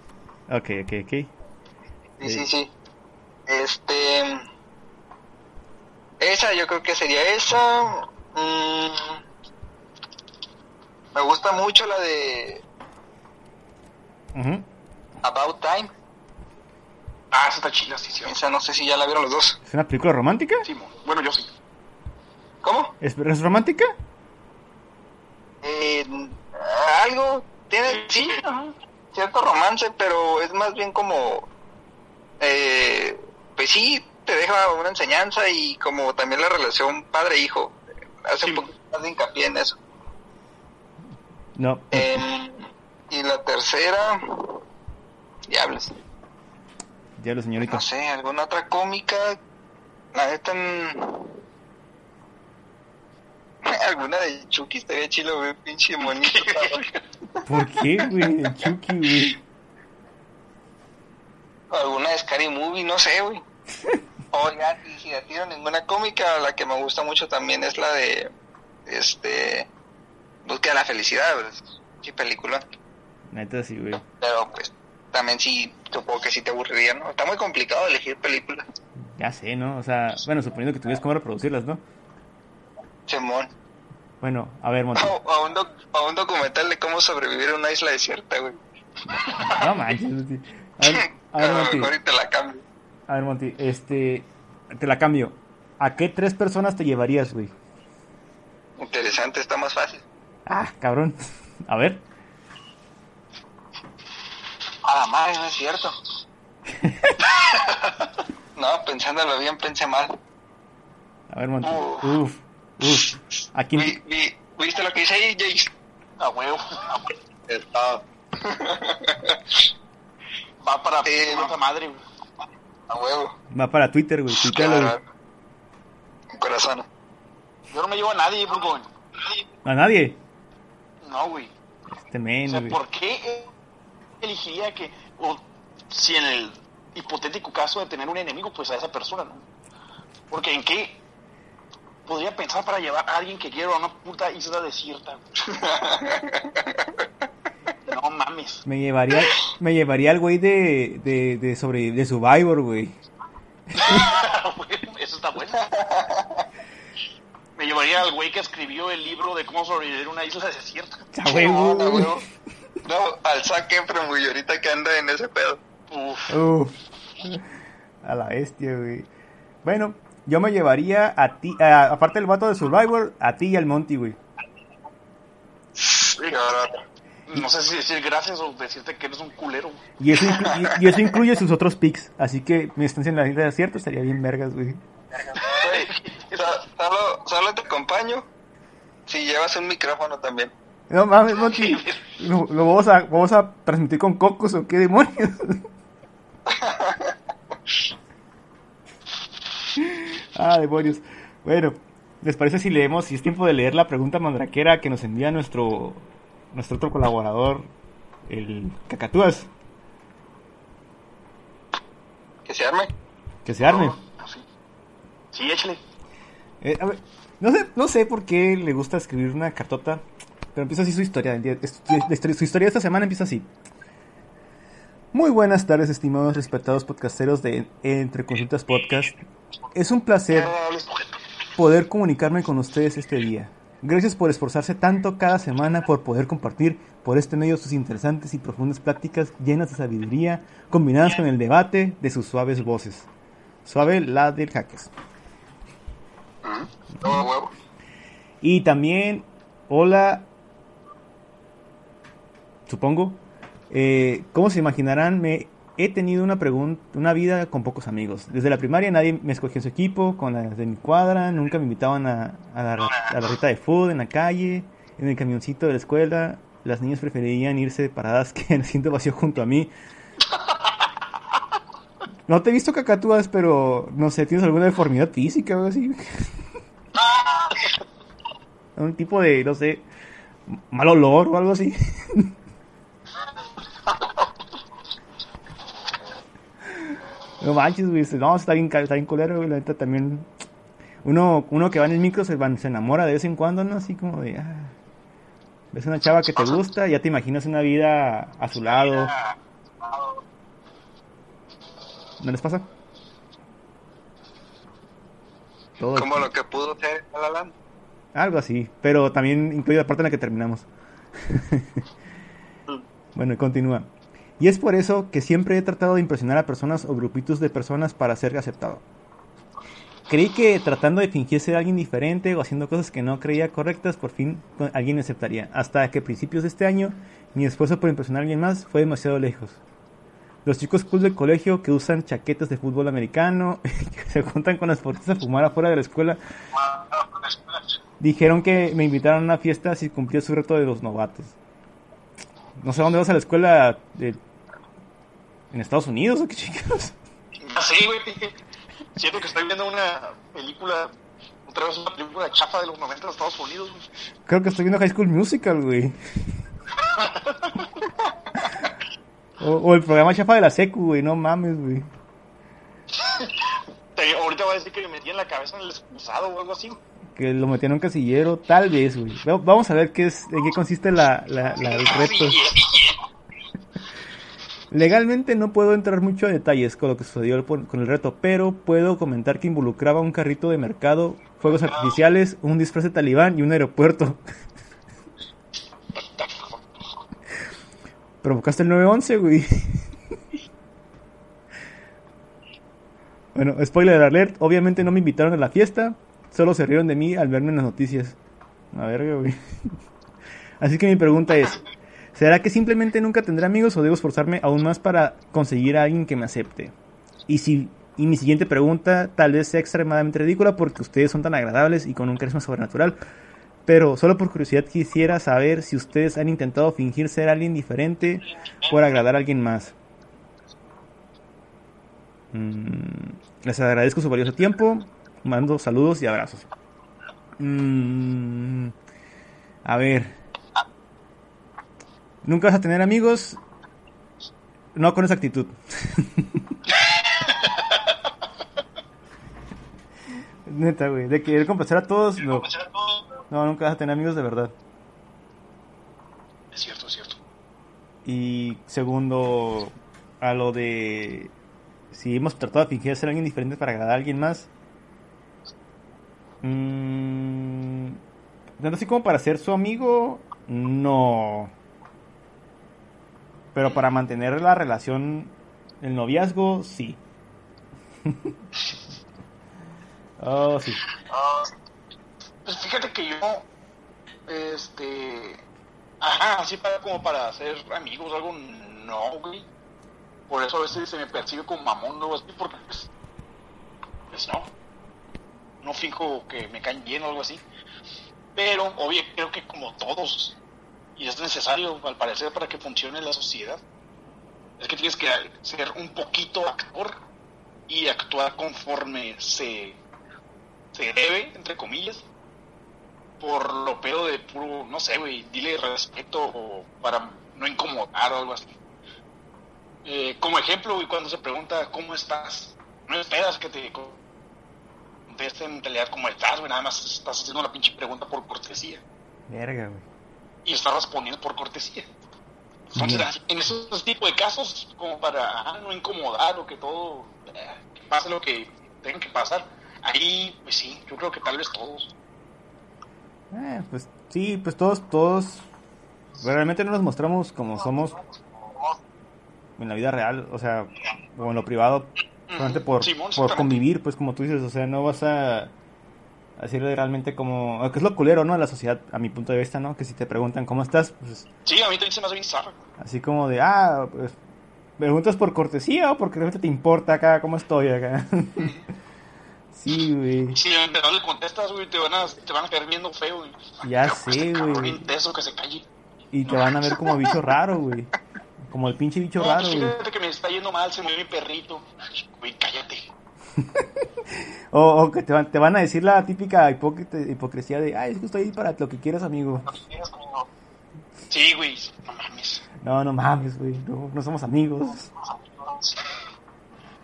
Ok, ok, ok. Sí. sí, sí. Este. Esa, yo creo que sería esa. Mm, me gusta mucho la de. About Time. Ah, esa está chida, sí, sí. Esa no sé si ya la vieron los dos. ¿Es una película romántica? Simón. Bueno, yo sí. ¿Cómo? ¿Es, es romántica? Eh, algo. Tiene, sí, cierto romance, pero es más bien como. Eh, pues sí, te deja una enseñanza y como también la relación padre-hijo. Hace Sí. un poco más de hincapié en eso. No. Eh, y la tercera, diablos, Diablo, señorita. no sé, alguna otra cómica, la neta, mm, alguna de Chucky estaría chilo, güey, pinche monito. ¿Por qué, güey? Chucky, güey. alguna de Scary Movie, no sé, güey. Oigan, y si tiro ninguna cómica, la que me gusta mucho también es la de, este, Búsqueda de la Felicidad, sí, película. Neta, sí, güey. Pero pues también sí, supongo que sí te aburriría, ¿no? Está muy complicado elegir películas. Ya sé, ¿no? O sea, bueno, suponiendo que tuvieras cómo reproducirlas, ¿no? Simón. Bueno, a ver, Monty. O, o un doc- o un documental de cómo sobrevivir en una isla desierta, güey. No manches, Monty. A ver, a ver, A Monty. te la cambio. A ver, Monty. Este. Te la cambio. ¿A qué tres personas te llevarías, güey? Interesante, está más fácil. Ah, cabrón. A ver. A la madre, no es cierto. no, pensándolo bien, pensé mal. A ver, Monty. Uf. Uf, uf. Aquí. Vi- vi- ¿Viste lo que hice ahí, Jace? A huevo. Está. Va para Sí, puta no. madre, güey. A huevo. Va para Twitter, güey. Tuitealo, güey. Corazón. Yo no me llevo a nadie. A nadie. No, güey. Este O men, sea, güey. ¿por qué elegiría que, o si en el hipotético caso de tener un enemigo, pues a esa persona, ¿no? Porque en qué podría pensar para llevar a alguien que quiero a una puta isla desierta. no mames. Me llevaría, me llevaría al güey de, de, de, sobre, de Survivor, güey. Eso está bueno. Me llevaría al güey que escribió el libro de cómo sobrevivir en una isla desierta. No, no, güey. No, al saque pero muy ahorita que anda en ese pedo. Uf. Uf. A la bestia, güey. Bueno, yo me llevaría a ti, a- aparte del vato de Survivor, a ti y al Monty, güey. Bárbaro. No sé si decir gracias o decirte que eres un culero. Y eso, inclu- y, y eso incluye sus otros picks. Así que mi estancia en la isla desierta estaría bien vergas, güey. Güey, so- solo, solo te acompaño si llevas un micrófono también. No mames, Monty. ¿Lo, lo vamos, a, vamos a transmitir con cocos o qué demonios? ah, demonios. Bueno, ¿les parece si leemos, si es tiempo de leer la pregunta mandraquera que nos envía nuestro, nuestro otro colaborador, el Cacatúas? Que se arme. Que se arme. Sí, sí échale. Eh, a ver, no sé, no sé por qué le gusta escribir una cartota, pero empieza así su historia. Su historia de esta semana empieza así. Muy buenas tardes, estimados respetados podcasteros de Entre Consultas Podcast. Es un placer No poder comunicarme con ustedes este día. Gracias por esforzarse tanto cada semana por poder compartir por este medio sus interesantes y profundas pláticas llenas de sabiduría, combinadas con el debate de sus suaves voces. Suave la del Jaques. Huevo. Y también, hola, supongo, eh, como se imaginarán, me he tenido una una vida con pocos amigos. Desde la primaria nadie me escogió en su equipo, con las de mi cuadra, nunca me invitaban a, a la, a la rita de food en la calle, en el camioncito de la escuela. Las niñas preferían irse paradas que en el asiento vacío junto a mí. No te he visto cacatúas, pero no sé, ¿tienes alguna deformidad física o algo así? Un tipo de, no sé, mal olor o algo así. No manches, güey. No, está bien, está bien culero, güey. La neta también. Uno, uno que va en el micro se, van- se enamora de vez en cuando, ¿no? Así como de. ah, ves una chava que te gusta, ya te imaginas una vida a su lado. ¿No les pasa? Todo Como lo que pudo ser La La Land. Algo así, pero también incluye la parte en la que terminamos. bueno, y continúa. Y es por eso que siempre he tratado de impresionar a personas o grupitos de personas para ser aceptado. Creí que tratando de fingir ser alguien diferente o haciendo cosas que no creía correctas, por fin alguien me aceptaría. Hasta que a principios de este año, mi esfuerzo por impresionar a alguien más fue demasiado lejos. Los chicos cool del colegio que usan chaquetas de fútbol americano, que se juntan con las deportistas a fumar afuera de la escuela, dijeron que me invitaron a una fiesta si cumplía su reto de los novatos. No sé dónde vas a la escuela de- en Estados Unidos o qué. Ya sé, güey. Siento que estoy viendo una película, otra vez una película chafa de los 90 de Estados Unidos. güey. Creo que estoy viendo High School Musical, güey. O, o el programa chafa de la secu, güey, no mames, güey. Te- ahorita va a decir que me metí en la cabeza en el excusado o algo así. Que lo metían en un casillero, tal vez, güey. Va- Vamos a ver qué es, en qué consiste la, la- la- el reto. Legalmente no puedo entrar mucho a detalles con lo que sucedió con el reto, pero puedo comentar que involucraba un carrito de mercado, fuegos artificiales, un disfraz de talibán y un aeropuerto. Provocaste el 911, güey. Bueno, spoiler alert, obviamente no me invitaron a la fiesta, solo se rieron de mí al verme en las noticias. A ver, güey. Así que mi pregunta es, ¿Será que simplemente nunca tendré amigos o debo esforzarme aún más para conseguir a alguien que me acepte? Y si y mi siguiente pregunta tal vez sea extremadamente ridícula porque ustedes son tan agradables y con un carisma sobrenatural. Pero solo por curiosidad quisiera saber si ustedes han intentado fingir ser alguien diferente por agradar a alguien más. Mm, les agradezco su valioso tiempo. Mando saludos y abrazos. Mm, a ver. Nunca vas a tener amigos. No con esa actitud. Neta, güey. De querer complacer a todos. No. no, nunca vas a tener amigos de verdad. Es cierto, es cierto. Y segundo, a lo de si hemos tratado de fingir ser alguien diferente para agradar a alguien más. Mmm, tanto así como para ser su amigo, no. Pero para mantener la relación, el noviazgo, sí. oh, sí. pues fíjate que yo, este, ajá, así para como para ser amigos, algo, no, güey. Por eso a veces se me percibe como mamón o así, porque pues, pues no. No fijo que me caen bien o algo así. Pero, obvio, creo que como todos, y es necesario al parecer para que funcione la sociedad, es que tienes que ser un poquito actor y actuar conforme se, se debe, entre comillas, por lo peor de puro, no sé, güey, dile respeto o para no incomodar o algo así. Eh, como ejemplo, y cuando se pregunta cómo estás, no esperas que te contesten en realidad cómo estás, güey, nada más estás haciendo la pinche pregunta por cortesía. Verga, güey. Y estás respondiendo por cortesía. Entonces, en esos tipos de casos, como para no incomodar o que todo, eh, que pase lo que tenga que pasar, ahí, pues sí, yo creo que tal vez todos. Eh, pues sí, pues todos, todos, realmente no nos mostramos como somos en la vida real, o sea, o en lo privado, solamente por, por convivir, pues como tú dices, o sea, no vas a decirle realmente como, que es lo culero, ¿no? A la sociedad, a mi punto de vista, ¿no? Que si te preguntan cómo estás, pues... Sí, a mí también se me hace bien Así como de, ah, pues, preguntas por cortesía o porque realmente te importa acá cómo estoy acá. sí, güey. Si no le contestas, güey, te van a, te van a caer viendo feo, güey. Ya sé, güey. que se calle. Y te van a ver como bicho raro, güey. Como el pinche bicho raro, pues fíjate que me está yendo mal, se me mi perrito. Güey, cállate. o, o, que te van, te van a decir la típica hipocresía de, ay, es que estoy ahí para lo que quieras, amigo. Sí, güey, no mames. No, no mames, güey, no, no somos amigos.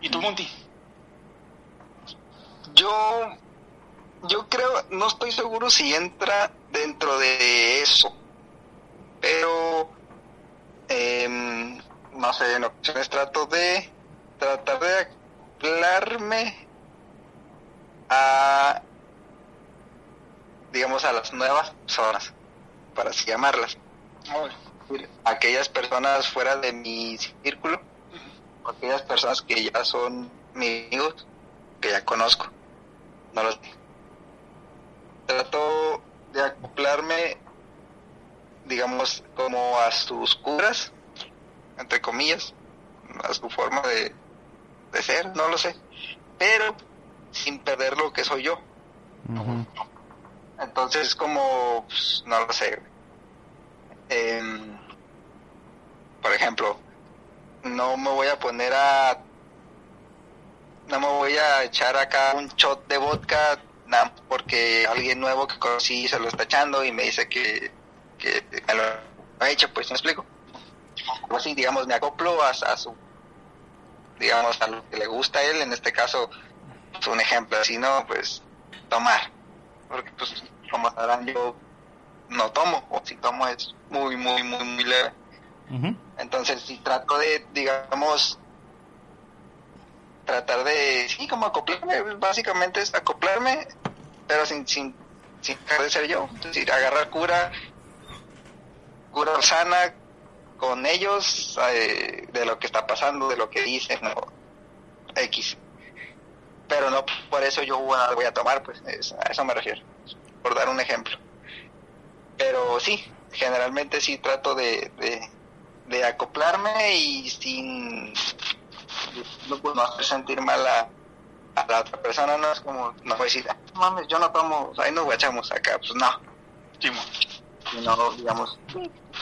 ¿Y tú, Monty? Yo, yo creo, no estoy seguro si entra dentro de eso, pero eh, no sé, en ocasiones trato de tratar de aclararme a, digamos, a las nuevas personas, para así llamarlas. Aquellas personas fuera de mi círculo, aquellas personas que ya son mis amigos, que ya conozco, no los Trato de acoplarme digamos, como a sus curas, entre comillas, a su forma de, de ser, no lo sé, pero sin perder lo que soy yo. Entonces, como, pues, no lo sé. Em, por ejemplo, no me voy a poner a. No me voy a echar acá un shot de vodka nada porque alguien nuevo que conocí se lo está echando y me dice que que me lo ha hecho, pues me explico. O así, digamos, me acoplo a, su, digamos, a lo que le gusta a él, en este caso, pues, un ejemplo así, ¿no? Pues tomar, porque pues como sabrán yo no tomo, o si tomo es muy, muy, muy, muy leve. Entonces, si trato de, digamos, tratar de, sí, como acoplarme, básicamente es acoplarme, pero sin, sin, sin dejar de ser yo, es decir, agarrar cura cura sana con ellos eh, de lo que está pasando, de lo que dicen, o X. Pero no por eso yo voy a tomar, pues a eso me refiero, por dar un ejemplo. Pero sí, generalmente sí trato de, de, acoplarme y sin no, no hacer sentir mal a, la otra persona, no es como, no voy a decir, "Ah, no mames, yo no tomo, ahí nos guachamos acá, pues no. Sino, digamos,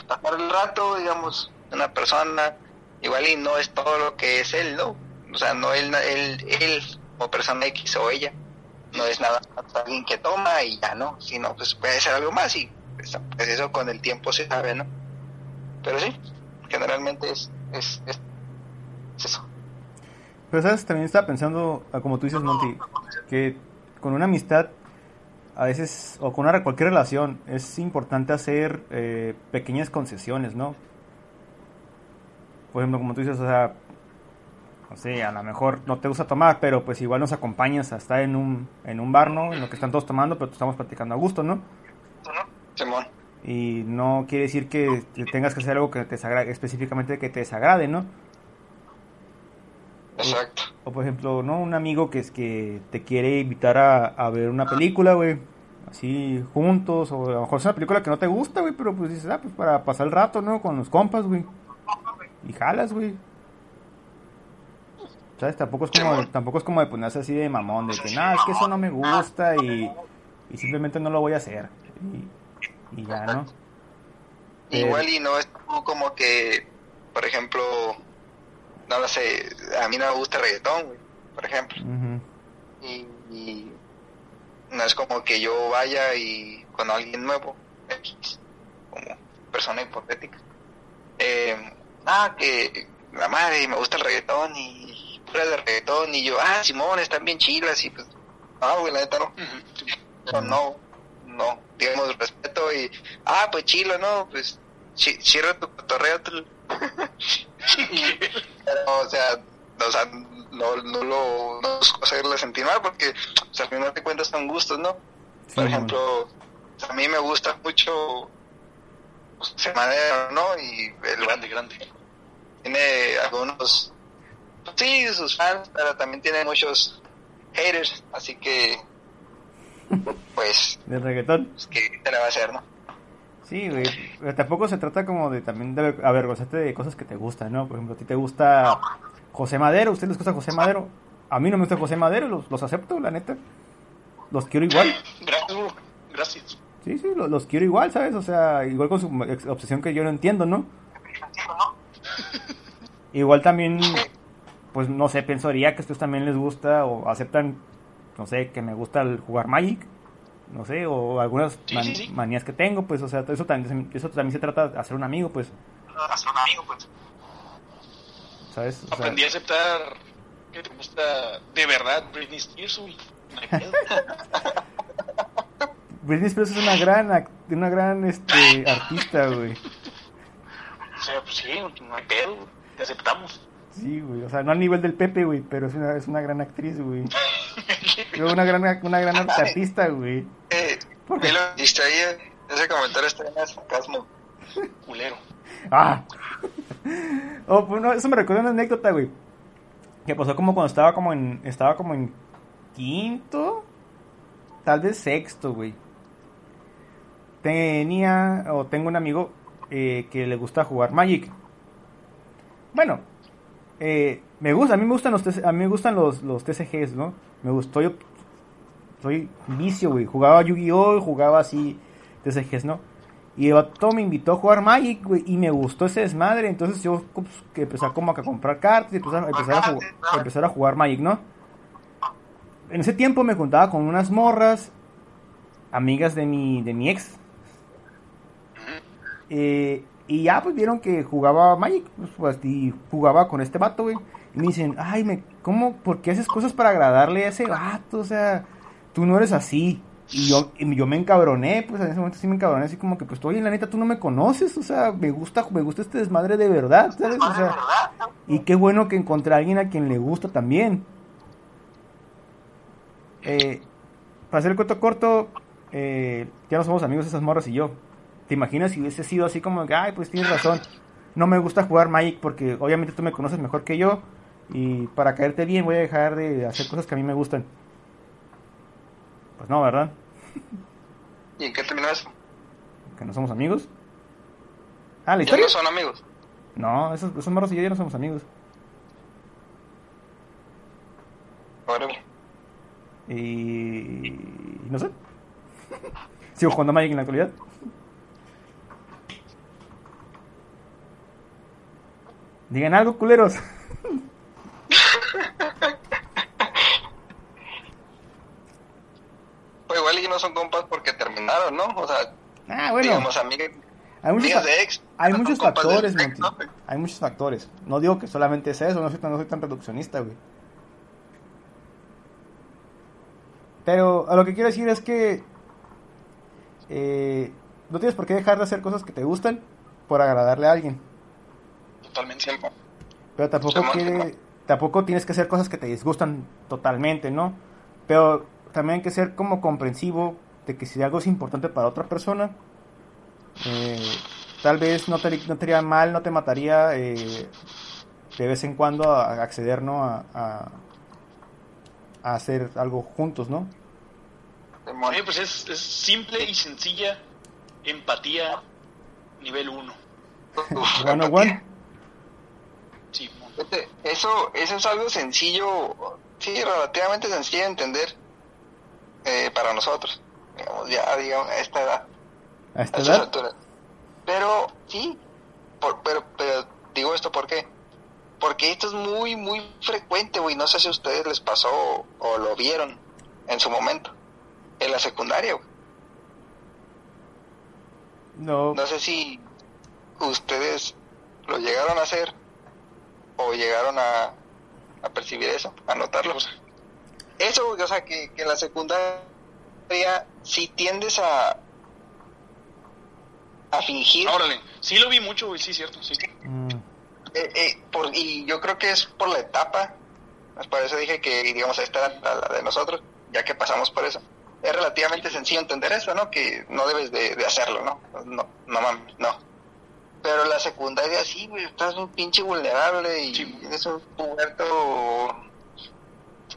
pasar el rato, digamos, una persona, igual y no es todo lo que es él, ¿no? O sea, no él, él, él como persona X o ella, no es nada más alguien que toma y ya, ¿no? Sino, pues puede ser algo más y pues, pues, eso con el tiempo se sabe, ¿no? Pero sí, generalmente es, es, es, es eso. Pero sabes, también estaba pensando, ah, como tú dices, Monty, que con una amistad, a veces, o con una, cualquier relación, es importante hacer eh, pequeñas concesiones, ¿no? Por ejemplo, como tú dices, o sea, no sé, a lo mejor no te gusta tomar, pero pues igual nos acompañas a estar en un, en un bar, ¿no? En lo que están todos tomando, pero estamos platicando a gusto, ¿no? Simón, Y no quiere decir que te tengas que hacer algo que te desagrade, específicamente que te desagrade, ¿no? exacto. O por ejemplo, ¿no? Un amigo que es que te quiere invitar a, a ver una película, güey. Así juntos, o a lo mejor es una película que no te gusta, güey, pero pues dices, ah, pues para pasar el rato, ¿no? Con los compas, güey. Y jalas, güey. ¿Sabes? Tampoco es como, tampoco es como de ponerse así de mamón, de que, nada, es que eso no me gusta y, y simplemente no lo voy a hacer. Y, y ya, ¿no? Igual y no es como que, por ejemplo, no lo sé, a mí no me gusta el reggaetón, güey, por ejemplo. Y, y no es como que yo vaya y con alguien nuevo, X, como persona hipotética. Eh, ah, que la madre me gusta el reggaetón y fuera de reggaetón y yo, ah, Simón, están bien chilas y pues, no, güey, la neta no. No, no, digamos respeto y, ah, pues chilo, no, pues cierra tu cotorreo. tú. Pero, o sea, o sea, no, no lo, no busco hacerle sentir mal porque, o sea, al final de cuentas son gustos, ¿no? Sí, Por ejemplo, a mí me gusta mucho pues, Semanero, ¿no? Y el Grande, grande. tiene algunos, pues, sí, sus fans, pero también tiene muchos haters, así que, pues, Del reggaetón. pues, ¿qué se le va a hacer, no? Sí, güey. Pero tampoco se trata como de también de avergonzarte de cosas que te gustan, ¿no? Por ejemplo, a ti te gusta José Madero, ¿a ustedes les gusta José Madero? A mí no me gusta José Madero, los, los acepto, la neta. Los quiero igual. Gracias. Gracias. Sí, sí, los, los quiero igual, ¿sabes? O sea, igual con su obsesión que yo no entiendo, ¿no? Igual también, pues no sé, pensaría que a ustedes también les gusta o aceptan, no sé, que me gusta el jugar Magic, no sé, o algunas Sí, man- sí, sí. manías que tengo, pues, o sea, eso también, eso también se trata de hacer un amigo, pues, Hacer un amigo, pues. ¿sabes? O sea, Aprendí a aceptar que te gusta de verdad Britney Spears, pedo. Britney Spears es una gran, una gran, este, artista, güey. O sea, pues sí, no hay pedo, güey. Te aceptamos. Sí, güey, o sea, no al nivel del Pepe, güey, pero es una, es una gran actriz, güey. Una gran, una gran artista, güey. ¿Por qué? y lo distraía, ese comentario está en el sarcasmo. Culero. Ah. Oh, pues no, eso me recuerda una anécdota, güey. Que pasó como cuando estaba como en. Estaba como en quinto. Tal vez sexto, güey. Tenía. O tengo un amigo eh, que le gusta jugar Magic. Bueno. eh, me gusta, a mí me gustan los, a mí me gustan los, los TCGs, ¿no? Me gustó, yo soy vicio, güey. Jugaba Yu-Gi-Oh! jugaba así TCGs, ¿no? Y el vato me invitó a jugar Magic, güey, y me gustó ese desmadre. Entonces yo pues, que empecé como que a comprar cartas y empezar, a jugar, empezar a jugar Magic, ¿no? En ese tiempo me juntaba con unas morras, amigas de mi, de mi ex. Eh, y ya pues vieron que jugaba Magic, pues, pues, y jugaba con este vato, güey. Y me dicen, ay, me, ¿cómo? ¿Por qué haces cosas para agradarle a ese vato? O sea, tú no eres así. Y yo, y yo me encabroné, pues en ese momento sí me encabroné, así como que, pues, oye, la neta, tú no me conoces, o sea, me gusta, me gusta este desmadre de verdad, ¿sabes? O sea, y qué bueno que encontré a alguien a quien le gusta también. Eh, para hacer el cuento corto, eh, ya no somos amigos esas morras y yo. ¿Te imaginas si hubiese sido así como que, ay, pues tienes razón, no me gusta jugar Magic porque obviamente tú me conoces mejor que yo y para caerte bien voy a dejar de hacer cosas que a mí me gustan? Pues no, ¿verdad? ¿Y en qué terminó eso? Que no somos amigos. Ah, ¿la historia? no son amigos. No, esos, esos morros y yo ya no somos amigos. Órale. Y... no sé. Sigo jugando Magic en la actualidad. Digan algo, culeros. Pues igual y no son compas porque terminaron, ¿no? O sea, Ah, bueno. digamos, amigas, Hay muchos, de ex. hay muchos de factores, ex, Monty. ¿no? Hay muchos factores. No digo que solamente es eso, no soy tan, no soy tan reduccionista, güey. Pero a lo que quiero decir es que eh, no tienes por qué dejar de hacer cosas que te gustan por agradarle a alguien. Totalmente. Siempre. Pero tampoco quiere- tampoco tienes que hacer cosas que te disgustan totalmente, ¿no? Pero también hay que ser como comprensivo de que si algo es importante para otra persona, eh, tal vez no te, no te haría mal, no te mataría eh, de vez en cuando a, a acceder, ¿no? A, a, a hacer algo juntos, ¿no? Sí, pues es, es simple y sencilla empatía nivel 1. Uf, One on empatía. one. Sí, Eso, eso es algo sencillo, sí, relativamente sencillo de entender eh, para nosotros, digamos, ya, digamos, a esta edad, A a esta estas edad. alturas. Pero, sí, por- pero, pero digo esto, ¿por qué? Porque esto es muy, muy frecuente, güey, no sé si a ustedes les pasó o, o lo vieron en su momento, en la secundaria, güey. No, No sé si ustedes lo llegaron a hacer o llegaron a, a percibir eso, a notarlo. Eso, o sea, que, que en la secundaria si tiendes a a fingir, Órale, sí lo vi mucho, güey, sí, cierto, sí. mm, eh, eh, por, y yo creo que es por la etapa, pues por eso dije que, digamos, esta era la, la de nosotros, ya que pasamos por eso. Es relativamente sencillo entender eso, ¿no? Que no debes de, de hacerlo, ¿no? No, no mames, no. Pero la secundaria sí, güey, estás un pinche vulnerable y Sí. eres un puberto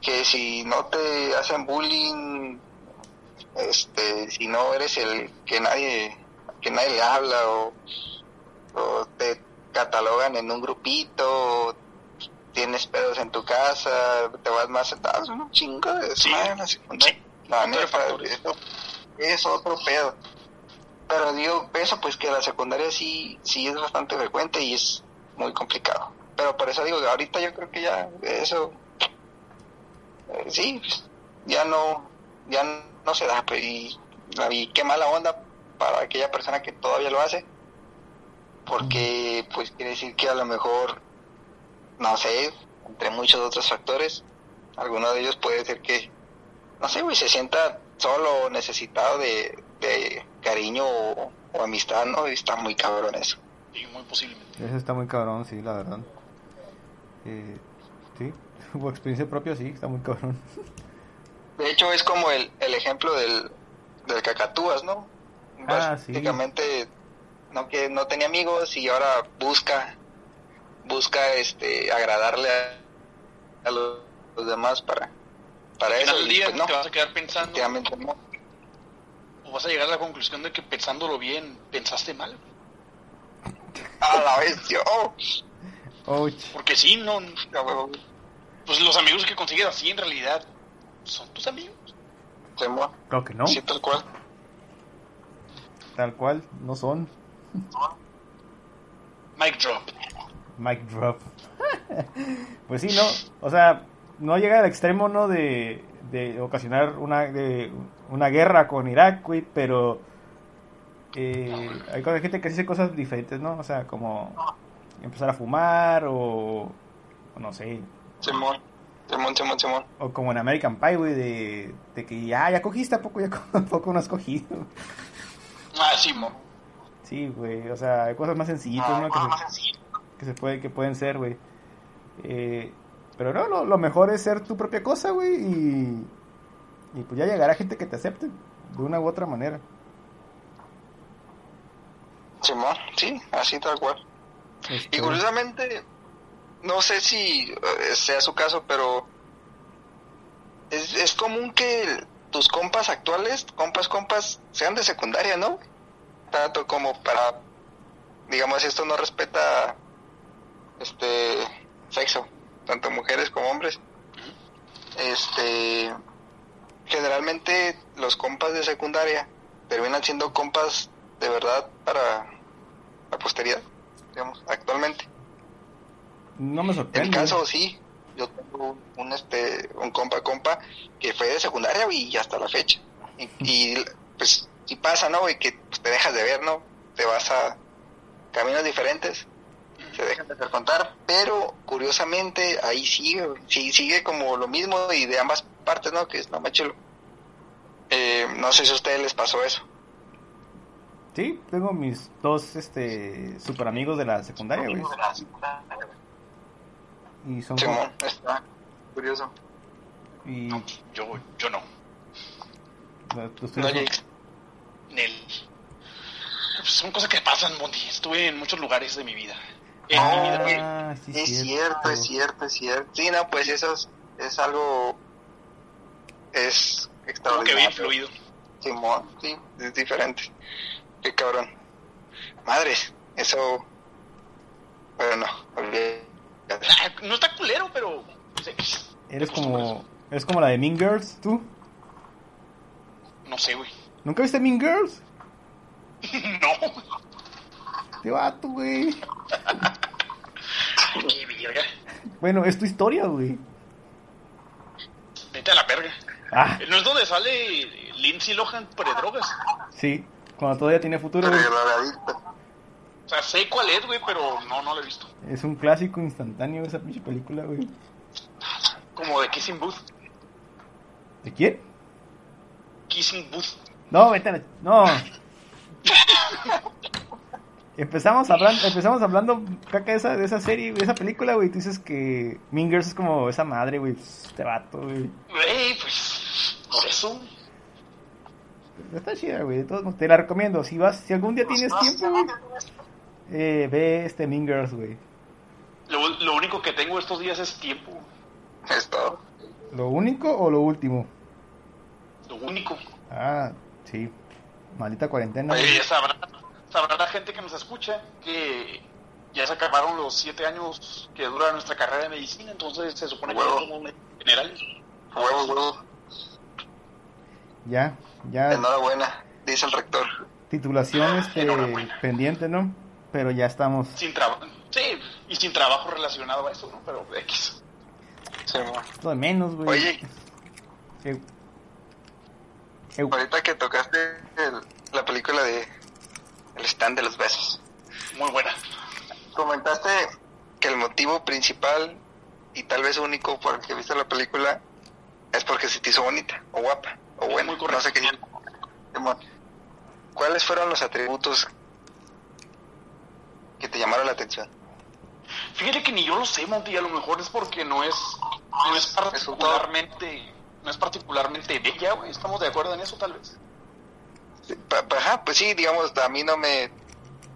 que si no te hacen bullying, este, si no eres el que nadie, que nadie le habla o, o te catalogan en un grupito, o tienes pedos en tu casa, te vas más sentado, es un chingo de Sí. desmadre en la secundaria. Sí. La neta, eso es otro pedo. Pero digo, eso pues que la secundaria sí, sí es bastante frecuente y es muy complicado. Pero por eso digo que ahorita yo creo que ya eso, eh, sí, ya no, ya no se da, pues, y, y qué mala onda para aquella persona que todavía lo hace, porque pues quiere decir que a lo mejor, no sé, entre muchos otros factores, alguno de ellos puede ser que, no sé, güey, se sienta solo o necesitado de, de cariño o, o amistad, ¿no? Y está muy cabrón eso. Sí, muy posiblemente. eso está muy cabrón, sí, la verdad. Eh, sí, por experiencia propia, sí, está muy cabrón. De hecho, es como el, el ejemplo del, del cacatúas, ¿no? Ah, sí. Básicamente, no, que no tenía amigos y ahora busca, busca este agradarle a, a los, los demás para, para Al eso. final del y, día pues, no, te vas a quedar pensando no. o vas a llegar a la conclusión de que pensándolo bien, pensaste mal. A la vez, yo, oh. Porque sí, no, huevo, pues los amigos que consigues así en realidad son tus amigos. Creo que no, Sí, tal cual. tal cual, no son. Mic drop. Mic drop. pues sí, no, o sea, no llega al extremo, ¿no? De, de ocasionar una, de, una guerra con Irak, güey, pero eh, hay gente que hace cosas diferentes, ¿no? O sea, como empezar a fumar o, o no sé, Simón, Simón, Simón, Simón. o como en American Pie, güey, de, de que ya, ya cogiste, ¿a poco, ya a poco no has cogido? Ah, mo. Sí, güey, o sea, hay cosas más sencillitas, ¿no? Que se- que se puede que pueden ser, güey. Eh, pero no, lo, lo mejor es ser tu propia cosa, güey, y, y pues ya llegará gente que te acepte de una u otra manera. Simón, sí, así tal cual. Este, Y curiosamente, no sé si eh, sea su caso, pero es, es común que tus compas actuales, compas, compas, sean de secundaria, ¿no? Tanto como para digamos, esto no respeta este sexo, tanto mujeres como hombres. Este, generalmente los compas de secundaria terminan siendo compas de verdad para la posteridad, digamos, actualmente. No me En sorprende. mi caso, sí, yo tengo un, este, un compa, compa, que fue de secundaria y hasta la fecha. Y, y, pues, si pasa, ¿no? Y que pues, te dejas de ver, ¿no? Te vas a caminos diferentes, se dejan de contar, pero curiosamente ahí sigue, sí, sigue como lo mismo y de ambas partes, ¿no? Que es no más chulo. Eh, no sé si a ustedes les pasó eso. Sí, tengo mis dos este super amigos de la secundaria, güey. Y son como- Simón, está curioso. y No, yo, yo no. No, Jakes. Nel. Pues son cosas que pasan, Monty. Estuve en muchos lugares de mi vida. En Ah, mi vida. Ah, sí, es cierto, es cierto, es cierto. Sí, no, pues eso es, es algo. Es Como que extraordinario. bien fluido. Simón, sí, es diferente. Qué cabrón. Madres, eso. Pero no, olvidé. No está culero, pero. pues, X. Eres como eres como la de Mean Girls, tú. No sé, güey. ¿Nunca viste Mean Girls? no. Te vato, güey. Qué verga. Bueno, es tu historia, güey. Vete a la verga. Ah, ¿No es donde sale Lindsay Lohan predrogas? sí. Cuando todavía tiene futuro, Pero güey. Sea, sé cuál es, güey, pero no, no lo he visto. Es un clásico instantáneo esa pinche película, güey. Como de Kissing Booth. ¿De quién? Kissing Booth. No, vete a la... No. Empezamos hablando, empezamos hablando caca de esa, de esa serie, de esa película, güey. Tú dices que Mean Girls es como esa madre, güey. Este vato, güey. Güey, pues. Por eso. Está chida, güey. de todos modos, Te la recomiendo. Si vas, si algún día tienes tiempo, güey. Eh, ve este Mean Girls, güey. Lo, lo único que tengo estos días es tiempo. Es todo. ¿Lo único o lo último? Lo único. Ah, sí. Maldita cuarentena. Oye, ya sabrá, sabrá la gente que nos escucha que ya se acabaron los siete años que dura nuestra carrera de medicina, entonces se supone que Huevo. somos médicos generales. Huevo, huevo. Ya, ya. Enhorabuena, dice el rector. Titulación este, pendiente, ¿no? Pero ya estamos. Sin trabajo. Sí, y sin trabajo relacionado a eso, ¿no? Pero X. Simón. Todo de menos, güey. Oye, Eh, eh, ahorita que tocaste el- la película de El stand de los besos. Muy buena. Comentaste que el motivo principal y tal vez único por el que viste la película es porque se te hizo bonita o guapa o buena. muy correcto. No sé qué. ¿Cuáles fueron los atributos que te llamaron la atención? Fíjate que ni yo lo sé, Monty, a lo mejor es porque no es, no es particularmente, no es particularmente bella, güey. ¿Estamos de acuerdo en eso, tal vez? Ajá, pues sí, digamos, a mí no me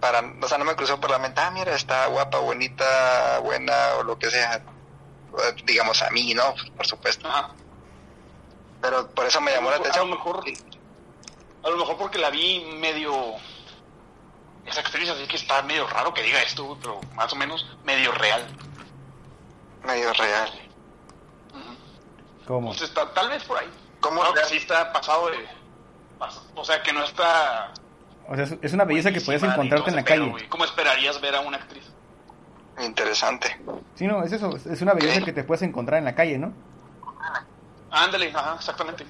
para, o sea, no me cruzó por la mente, ah, mira, está guapa, bonita, buena o lo que sea. Digamos a mí, ¿no? Por supuesto. Ajá. Pero por eso me llamó la A lo atención. mejor- A lo mejor porque la vi medio... Esa actriz así que está medio raro que diga esto, pero más o menos medio real. Medio real. ¿Cómo? Entonces, tal, tal vez por ahí. ¿Cómo Claro que sí está pasado de... O sea, que no está... O sea, es- una belleza que puedes encontrarte en la calle. güey. ¿Cómo esperarías ver a una actriz? Interesante. Sí, no, es eso. es- una belleza Ok. que te puedes encontrar en la calle, ¿no? Ándale, ajá, exactamente.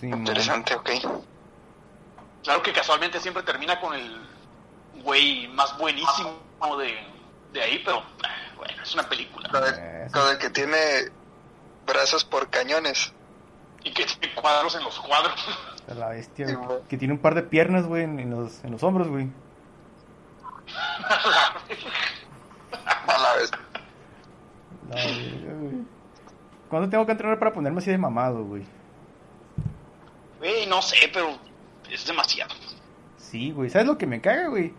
Sí. Interesante, ok. Claro que casualmente siempre termina con el güey más buenísimo de, de ahí, pero bueno, es una película. Con Eh, el, con el que tiene brazos por cañones. Y que tiene cuadros en los cuadros. La bestia, Sí, güey, mo. Que tiene un par de piernas, güey, en, los, en los hombros, güey. A la vez. La verga, güey. ¿Cuándo tengo que entrenar para ponerme así de mamado, güey? Güey, no sé, pero es demasiado. Sí, güey. ¿Sabes lo que me caga, güey?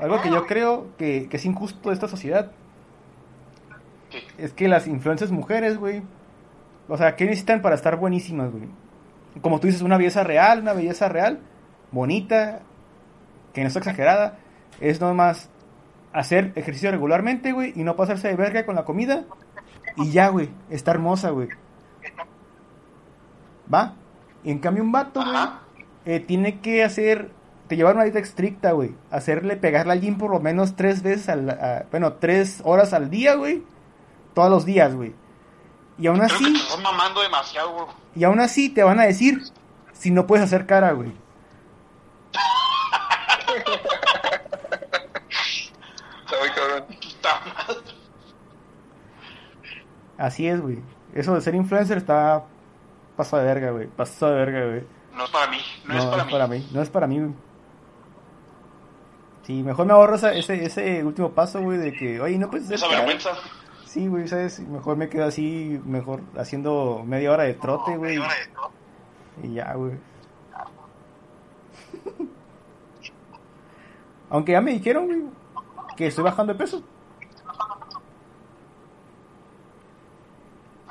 Algo que yo creo que, que es injusto de esta sociedad. ¿Qué? Es que las influencias mujeres, güey. O sea, ¿qué necesitan para estar buenísimas, güey? Como tú dices, una belleza real, una belleza real, bonita, que no está exagerada. es nomás hacer ejercicio regularmente, güey, y no pasarse de verga con la comida. Y ya, güey, está hermosa, güey. ¿Va? Y en cambio un vato, güey. Eh, tiene que hacer, te llevar una dieta estricta, güey. Hacerle, pegarle al gym por lo menos tres veces al, a- bueno, tres horas al día, güey. Todos los días, güey. Y aún Creo que así, te estás mamando demasiado, güey. y aún así te van a decir si no puedes hacer cara, güey. Así es, güey. Eso de ser influencer está pasado de verga, güey. Pasado de verga, güey. No es para mí, no, No, es para mí. No es para mí. Sí, mejor me ahorro ese, ese último paso, güey, de que, oye, no puedes Esa vergüenza. Sí, güey, ¿sabes? Mejor me quedo así, mejor haciendo media hora de trote, güey. Y ya, güey. Aunque ya me dijeron, güey, que estoy bajando de peso.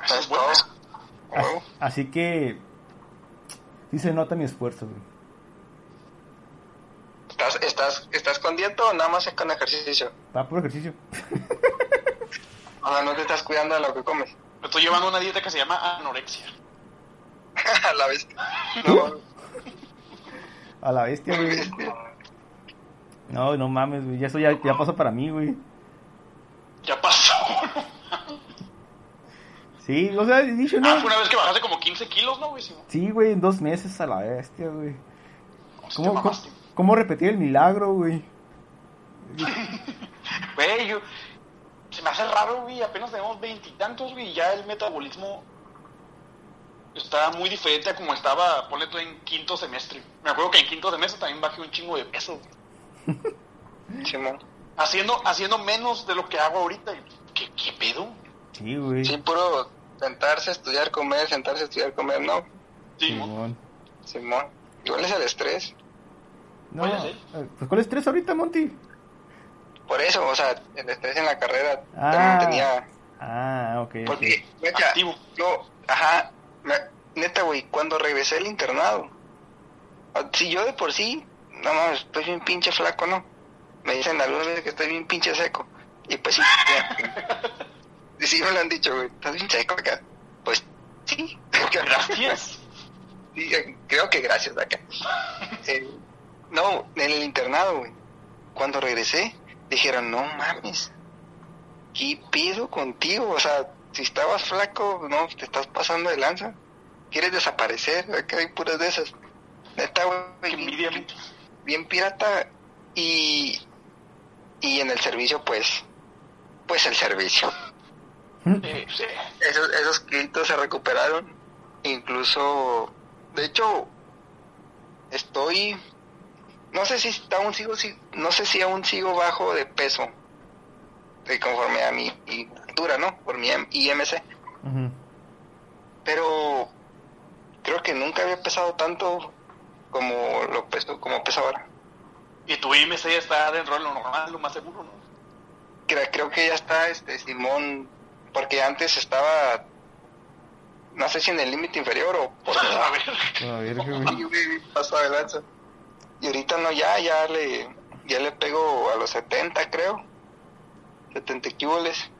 Eso es Es bueno. todo. A huevo. Así que sí se nota mi esfuerzo, güey. ¿Estás, estás, ¿Estás con dieta o nada más es con ejercicio? Va por ejercicio. O sea, no te estás cuidando de lo que comes. Me estoy llevando una dieta que se llama anorexia. A la vez. No, A la bestia, güey. No, no mames, güey. Ya eso ya, ya pasó para mí, güey. Ya pasó. Sí, o sea, he dicho, Ah, no. fue una vez que bajaste como 15 kilos, ¿no, güey? Sí, güey, en dos meses a la bestia, güey. ¿Cómo, cómo, cómo repetir el milagro, güey? Güey, yo... Se me hace raro, güey. Apenas tenemos veintitantos, güey. Y ya el metabolismo está muy diferente a como estaba, ponle tú en quinto semestre. Me acuerdo que en quinto semestre también bajé un chingo de peso. güey. Simón. Haciendo, haciendo menos de lo que hago ahorita. ¿Qué, qué pedo? Sí, güey. Sí, puro sentarse, estudiar, comer, sentarse, estudiar, comer, no. Simón. Simón. Igual es el estrés. No, eh, pues ¿cuál es tres ahorita, Monty? Por eso, o sea, el estrés en la carrera Ah. también tenía... Ah, ok. Porque, neta, Activo. yo, ajá, me- neta, güey, cuando regresé al internado, ah, si yo de por sí, no mames, estoy bien pinche flaco, ¿no? Me dicen algunas veces que estoy bien pinche seco. Y pues sí, sí me lo han dicho, güey, estás bien seco acá. Pues sí, Gracias. Sí, eh, creo que gracias acá. Eh, no, en el internado, güey. Cuando regresé, dijeron, no mames, ¿qué pido contigo? O sea, si estabas flaco, no, te estás pasando de lanza. ¿Quieres desaparecer? Acá hay puras de esas. Neta, güey, bien, bien pirata. Y, y en el servicio, pues, pues el servicio. Sí. Esos, esos se recuperaron. Incluso, de hecho, estoy, no sé si está aún sigo, si, no sé si aún sigo bajo de peso, de conforme a mi altura, ¿no? Por mi M- IMC. Ujú. Pero creo que nunca había pesado tanto como lo peso, como pesa ahora. Y tu IMC está dentro de lo normal, lo más seguro, ¿no? Creo, creo que ya está este Simón, porque antes estaba, no sé si en el límite inferior o por A ver. A ver, güey. Sí, güey, pasó de lanza. Y ahorita no, ya, ya le, ya le pego a los 70, creo. 70 kiboles.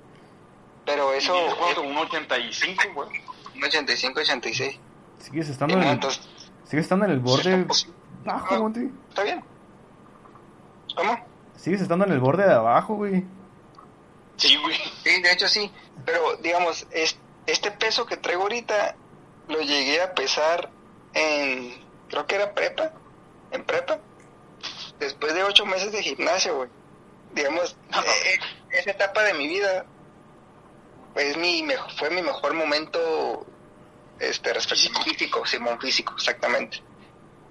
Pero eso, es un 85, güey. un 85, 86. Sigues Y estando, en el, entonces, sigues estando en el borde bajo, Monty. está bien. ¿Cómo? Sigues estando en el borde de abajo, güey. Sí, güey. Sí, de hecho sí. Pero, digamos, es, este peso que traigo ahorita lo llegué a pesar en, creo que era prepa, en prepa, después de ocho meses de gimnasio, güey. Digamos, eh, esa etapa de mi vida es mi mejo- fue mi mejor momento este respecto físico, Simón físico, exactamente.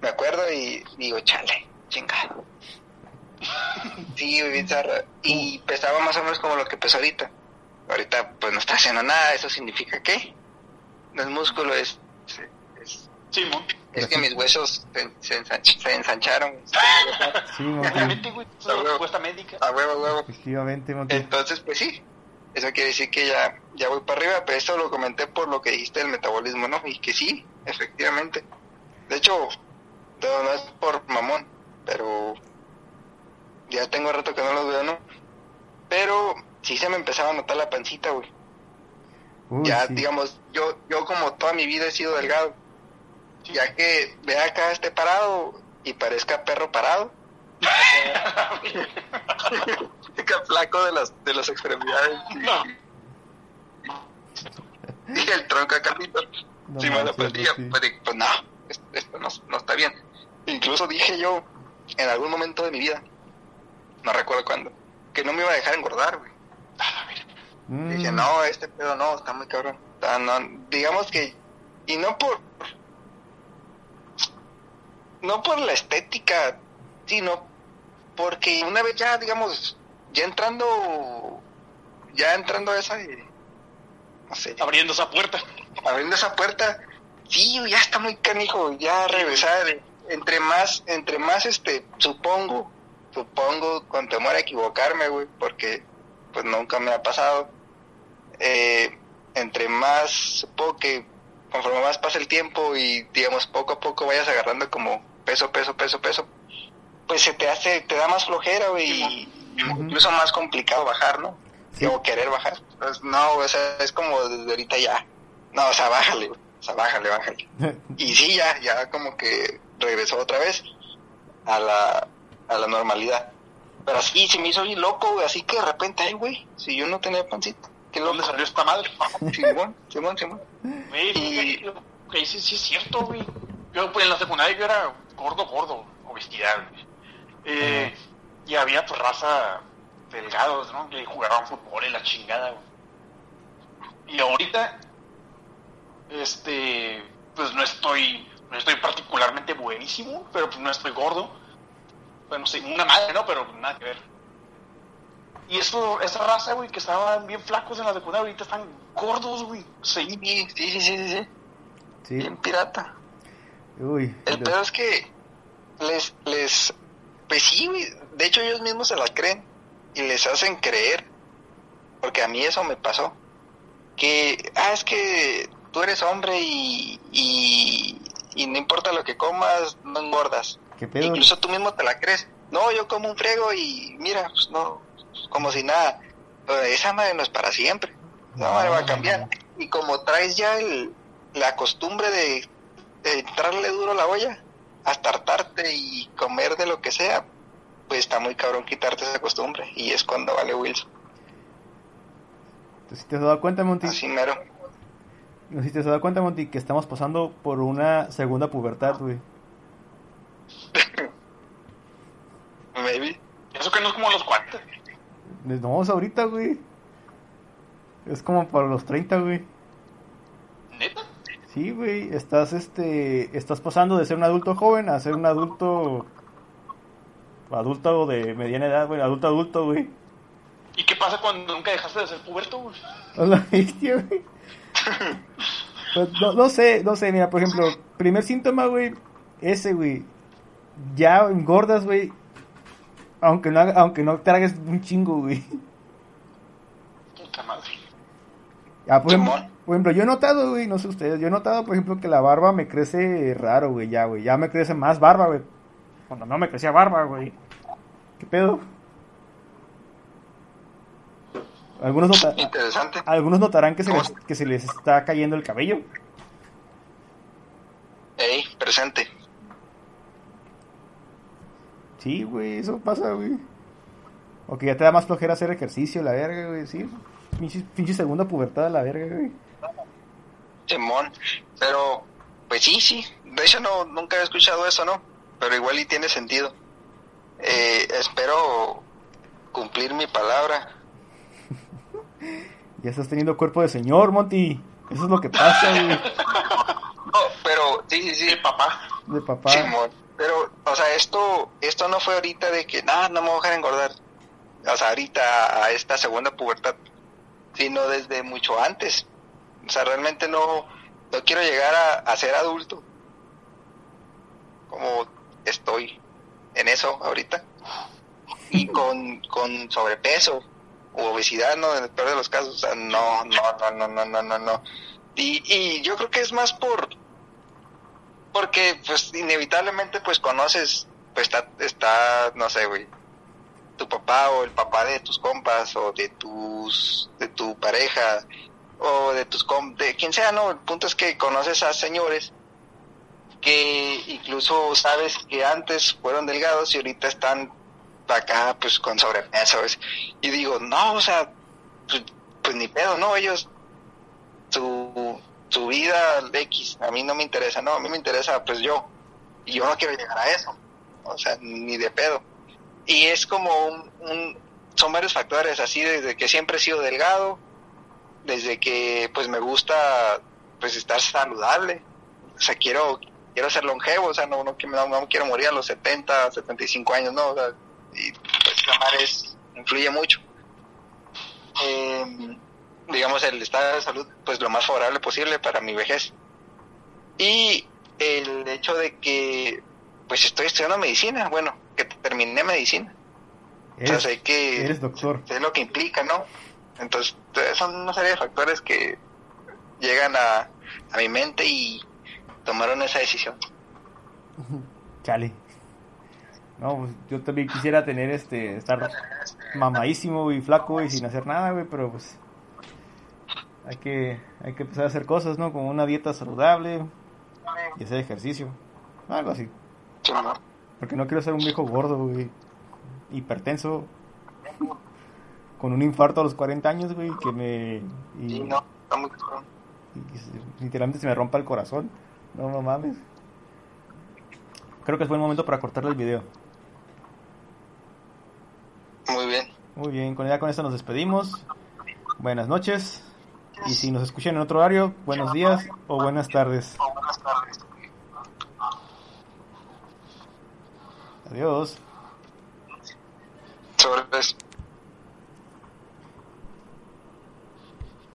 Me acuerdo y digo, chale, chingado. Sí, güey, bien zarra. Y pesaba más o menos como lo que pesa ahorita. Ahorita pues no está haciendo nada, eso significa que no es músculo, es, es, Sí, mon. es que mis huesos se, se, ensanch- se ensancharon. Sí, respuesta médica. A huevo, a huevo. Efectivamente, Monty. Entonces, pues sí, eso quiere decir que ya, ya voy para arriba, pero esto lo comenté por lo que dijiste del metabolismo, ¿no? Y que sí, efectivamente. De hecho, no, no es por mamón, pero ya tengo rato que no los veo, ¿no? Pero sí se me empezaba a notar la pancita, güey. Uy, ya, sí. digamos, yo, yo como toda mi vida he sido delgado. Ya que vea acá este parado y parezca perro parado. Fica flaco de las, de las extremidades. No. Y el tronco acá, No sí, me la manches, perdía. sí. Pues, dije, pues no, esto, esto no, no está bien. Incluso dije yo, en algún momento de mi vida, no recuerdo cuándo, que no me iba a dejar engordar, güey. Mm, Dije, no, este pedo no, está muy cabrón. Está- no, digamos que, y no por, no por la estética, sino porque una vez ya, digamos, ya entrando, ya entrando a esa, no sé, Abriendo esa puerta. abriendo esa puerta, sí, ya está muy canijo, ya regresar, entre más, entre más, este, supongo, supongo, con temor a equivocarme, güey, porque, pues, nunca me ha pasado, eh, entre más, supongo que, conforme más pasa el tiempo y, digamos, poco a poco vayas agarrando como peso, peso, peso, peso, pues se te hace, te da más flojera, güey, y incluso más complicado bajar, ¿no? Sí. O querer bajar. Pues, no, o sea, es como desde ahorita ya. No, o sea, bájale, güey. O sea, bájale, bájale. Y sí, ya, ya como que regresó otra vez a la, a la normalidad. Pero sí, se me hizo bien loco, güey. Así que de repente, ay, güey, si yo no tenía pancita. Qué ¿Dónde loco. salió esta madre? Simón, Simón, Simón. Güey, fíjate, yo- ok, sí, sí es cierto, güey. Yo pues, en la secundaria yo era gordo, gordo, obesidad, güey. Eh, y había pues raza delgados, ¿no? Que jugaban fútbol y la chingada, güey. Y ahorita, este, pues no estoy, no estoy particularmente buenísimo, pero pues no estoy gordo. Bueno, sí, una madre, ¿no? Pero nada que ver. Y eso, esa raza, güey, que estaban bien flacos en la secundaria, ahorita están gordos, güey. Sí, Sí, sí, sí, sí, sí, sí. Sí. Bien pirata. Uy. El pedo es que les, les, pues sí, güey, de hecho ellos mismos se la creen y les hacen creer, porque a mí eso me pasó, que, ah, es que tú eres hombre y, y, y no importa lo que comas, no engordas. ¿Qué pedo? Incluso tú mismo te la crees. No, yo como un friego y mira, pues no, como si nada. Pero esa madre no es para siempre. No, madre va a cambiar. Y como traes ya el, la costumbre de, de entrarle duro a la olla, hasta hartarte y comer de lo que sea, pues está muy cabrón quitarte esa costumbre. Y es cuando vale Wilson. ¿Tú sí te has dado cuenta, Monty? Así mero. No si te has dado cuenta, Monty, que estamos pasando por una segunda pubertad, güey. Maybe. eso que no es como los 40. No, es ahorita, güey. Es como para los 30, güey. ¿Neta? Sí, güey. Estás, este... Estás pasando de ser un adulto joven a ser un adulto... Adulto de mediana edad, güey. Adulto adulto, güey. ¿Y qué pasa cuando nunca dejaste de ser puberto, güey? A la bestia, güey. Pues, no, no sé, no sé, mira, por ejemplo, primer síntoma, güey, ese, güey. Ya engordas, güey. Aunque no, aunque no tragues un chingo, güey. Puta madre. Ah, por, ejemplo, por ejemplo, yo he notado, güey, no sé ustedes, yo he notado, por ejemplo, que la barba me crece raro, güey, ya, güey. Ya me crece más barba, güey. Cuando no me crecía barba, güey. ¿Qué pedo? Algunos, nota- Interesante. algunos notarán que se, les, que se les está cayendo el cabello. Ey, presente. Sí, güey, eso pasa, güey. O que ya te da más flojera hacer ejercicio, la verga, güey, sí. Pinche, pinche segunda pubertad, la verga, güey. Simón, pero pues sí, sí, de hecho no, nunca he escuchado eso, ¿no? Pero igual y tiene sentido. Eh, espero cumplir mi palabra. Ya estás teniendo cuerpo de señor, Monty. Eso es lo que pasa, güey. No, pero sí, sí, sí, Sí, papá. De papá. Simón. Pero, o sea, esto, esto no fue ahorita de que, nada, no me voy a dejar engordar. O sea, ahorita a esta segunda pubertad, sino desde mucho antes. O sea, realmente no, no quiero llegar a, ser adulto. Como estoy en eso ahorita. Y con, con sobrepeso u obesidad, ¿no? En el peor de los casos. O sea, no, no, no, no, no, no, no. Y, y yo creo que es más por porque pues inevitablemente pues conoces, pues está, está no sé, güey, tu papá o el papá de tus compas o de tus de tu pareja o de tus com de quien sea, no, el punto es que conoces a señores que incluso sabes que antes fueron delgados y ahorita están acá pues con sobrepeso ¿sabes? y digo, no, o sea, pues, pues ni pedo, no, ellos su vida X, a mí no me interesa, no, a mí me interesa pues yo. Y yo no quiero llegar a eso, o sea, ni de pedo. Y es como un, son varios factores, así desde que siempre he sido delgado, desde que pues me gusta pues estar saludable, o sea, quiero quiero ser longevo, o sea, no, no, no, quiero morir a los 70, 75 años, no, o sea, y pues la es, influye mucho. Eh, digamos, el estado de salud, pues lo más favorable posible para mi vejez. Y el hecho de que, pues estoy estudiando medicina, bueno, que terminé medicina. Entonces hay que... Eres doctor. Es lo que implica, ¿no? Entonces son una serie de factores que llegan a, a mi mente y tomaron esa decisión. Chale. No, pues yo también quisiera tener este, estar mamadísimo y flaco y sin hacer nada, güey, pero pues hay que, hay que empezar a hacer cosas, ¿no? Como una dieta saludable y hacer ejercicio, algo así. Porque no quiero ser un viejo gordo, güey. Hipertenso. Con un infarto a los 40 años, güey. Que me. Y, no, y literalmente se me rompa el corazón. No, no mames. Creo que es buen momento para cortarle el video. Muy bien. Muy bien, con, ya con esto nos despedimos. Buenas noches. Y si nos escuchan en otro horario, buenos días o buenas tardes. Adiós.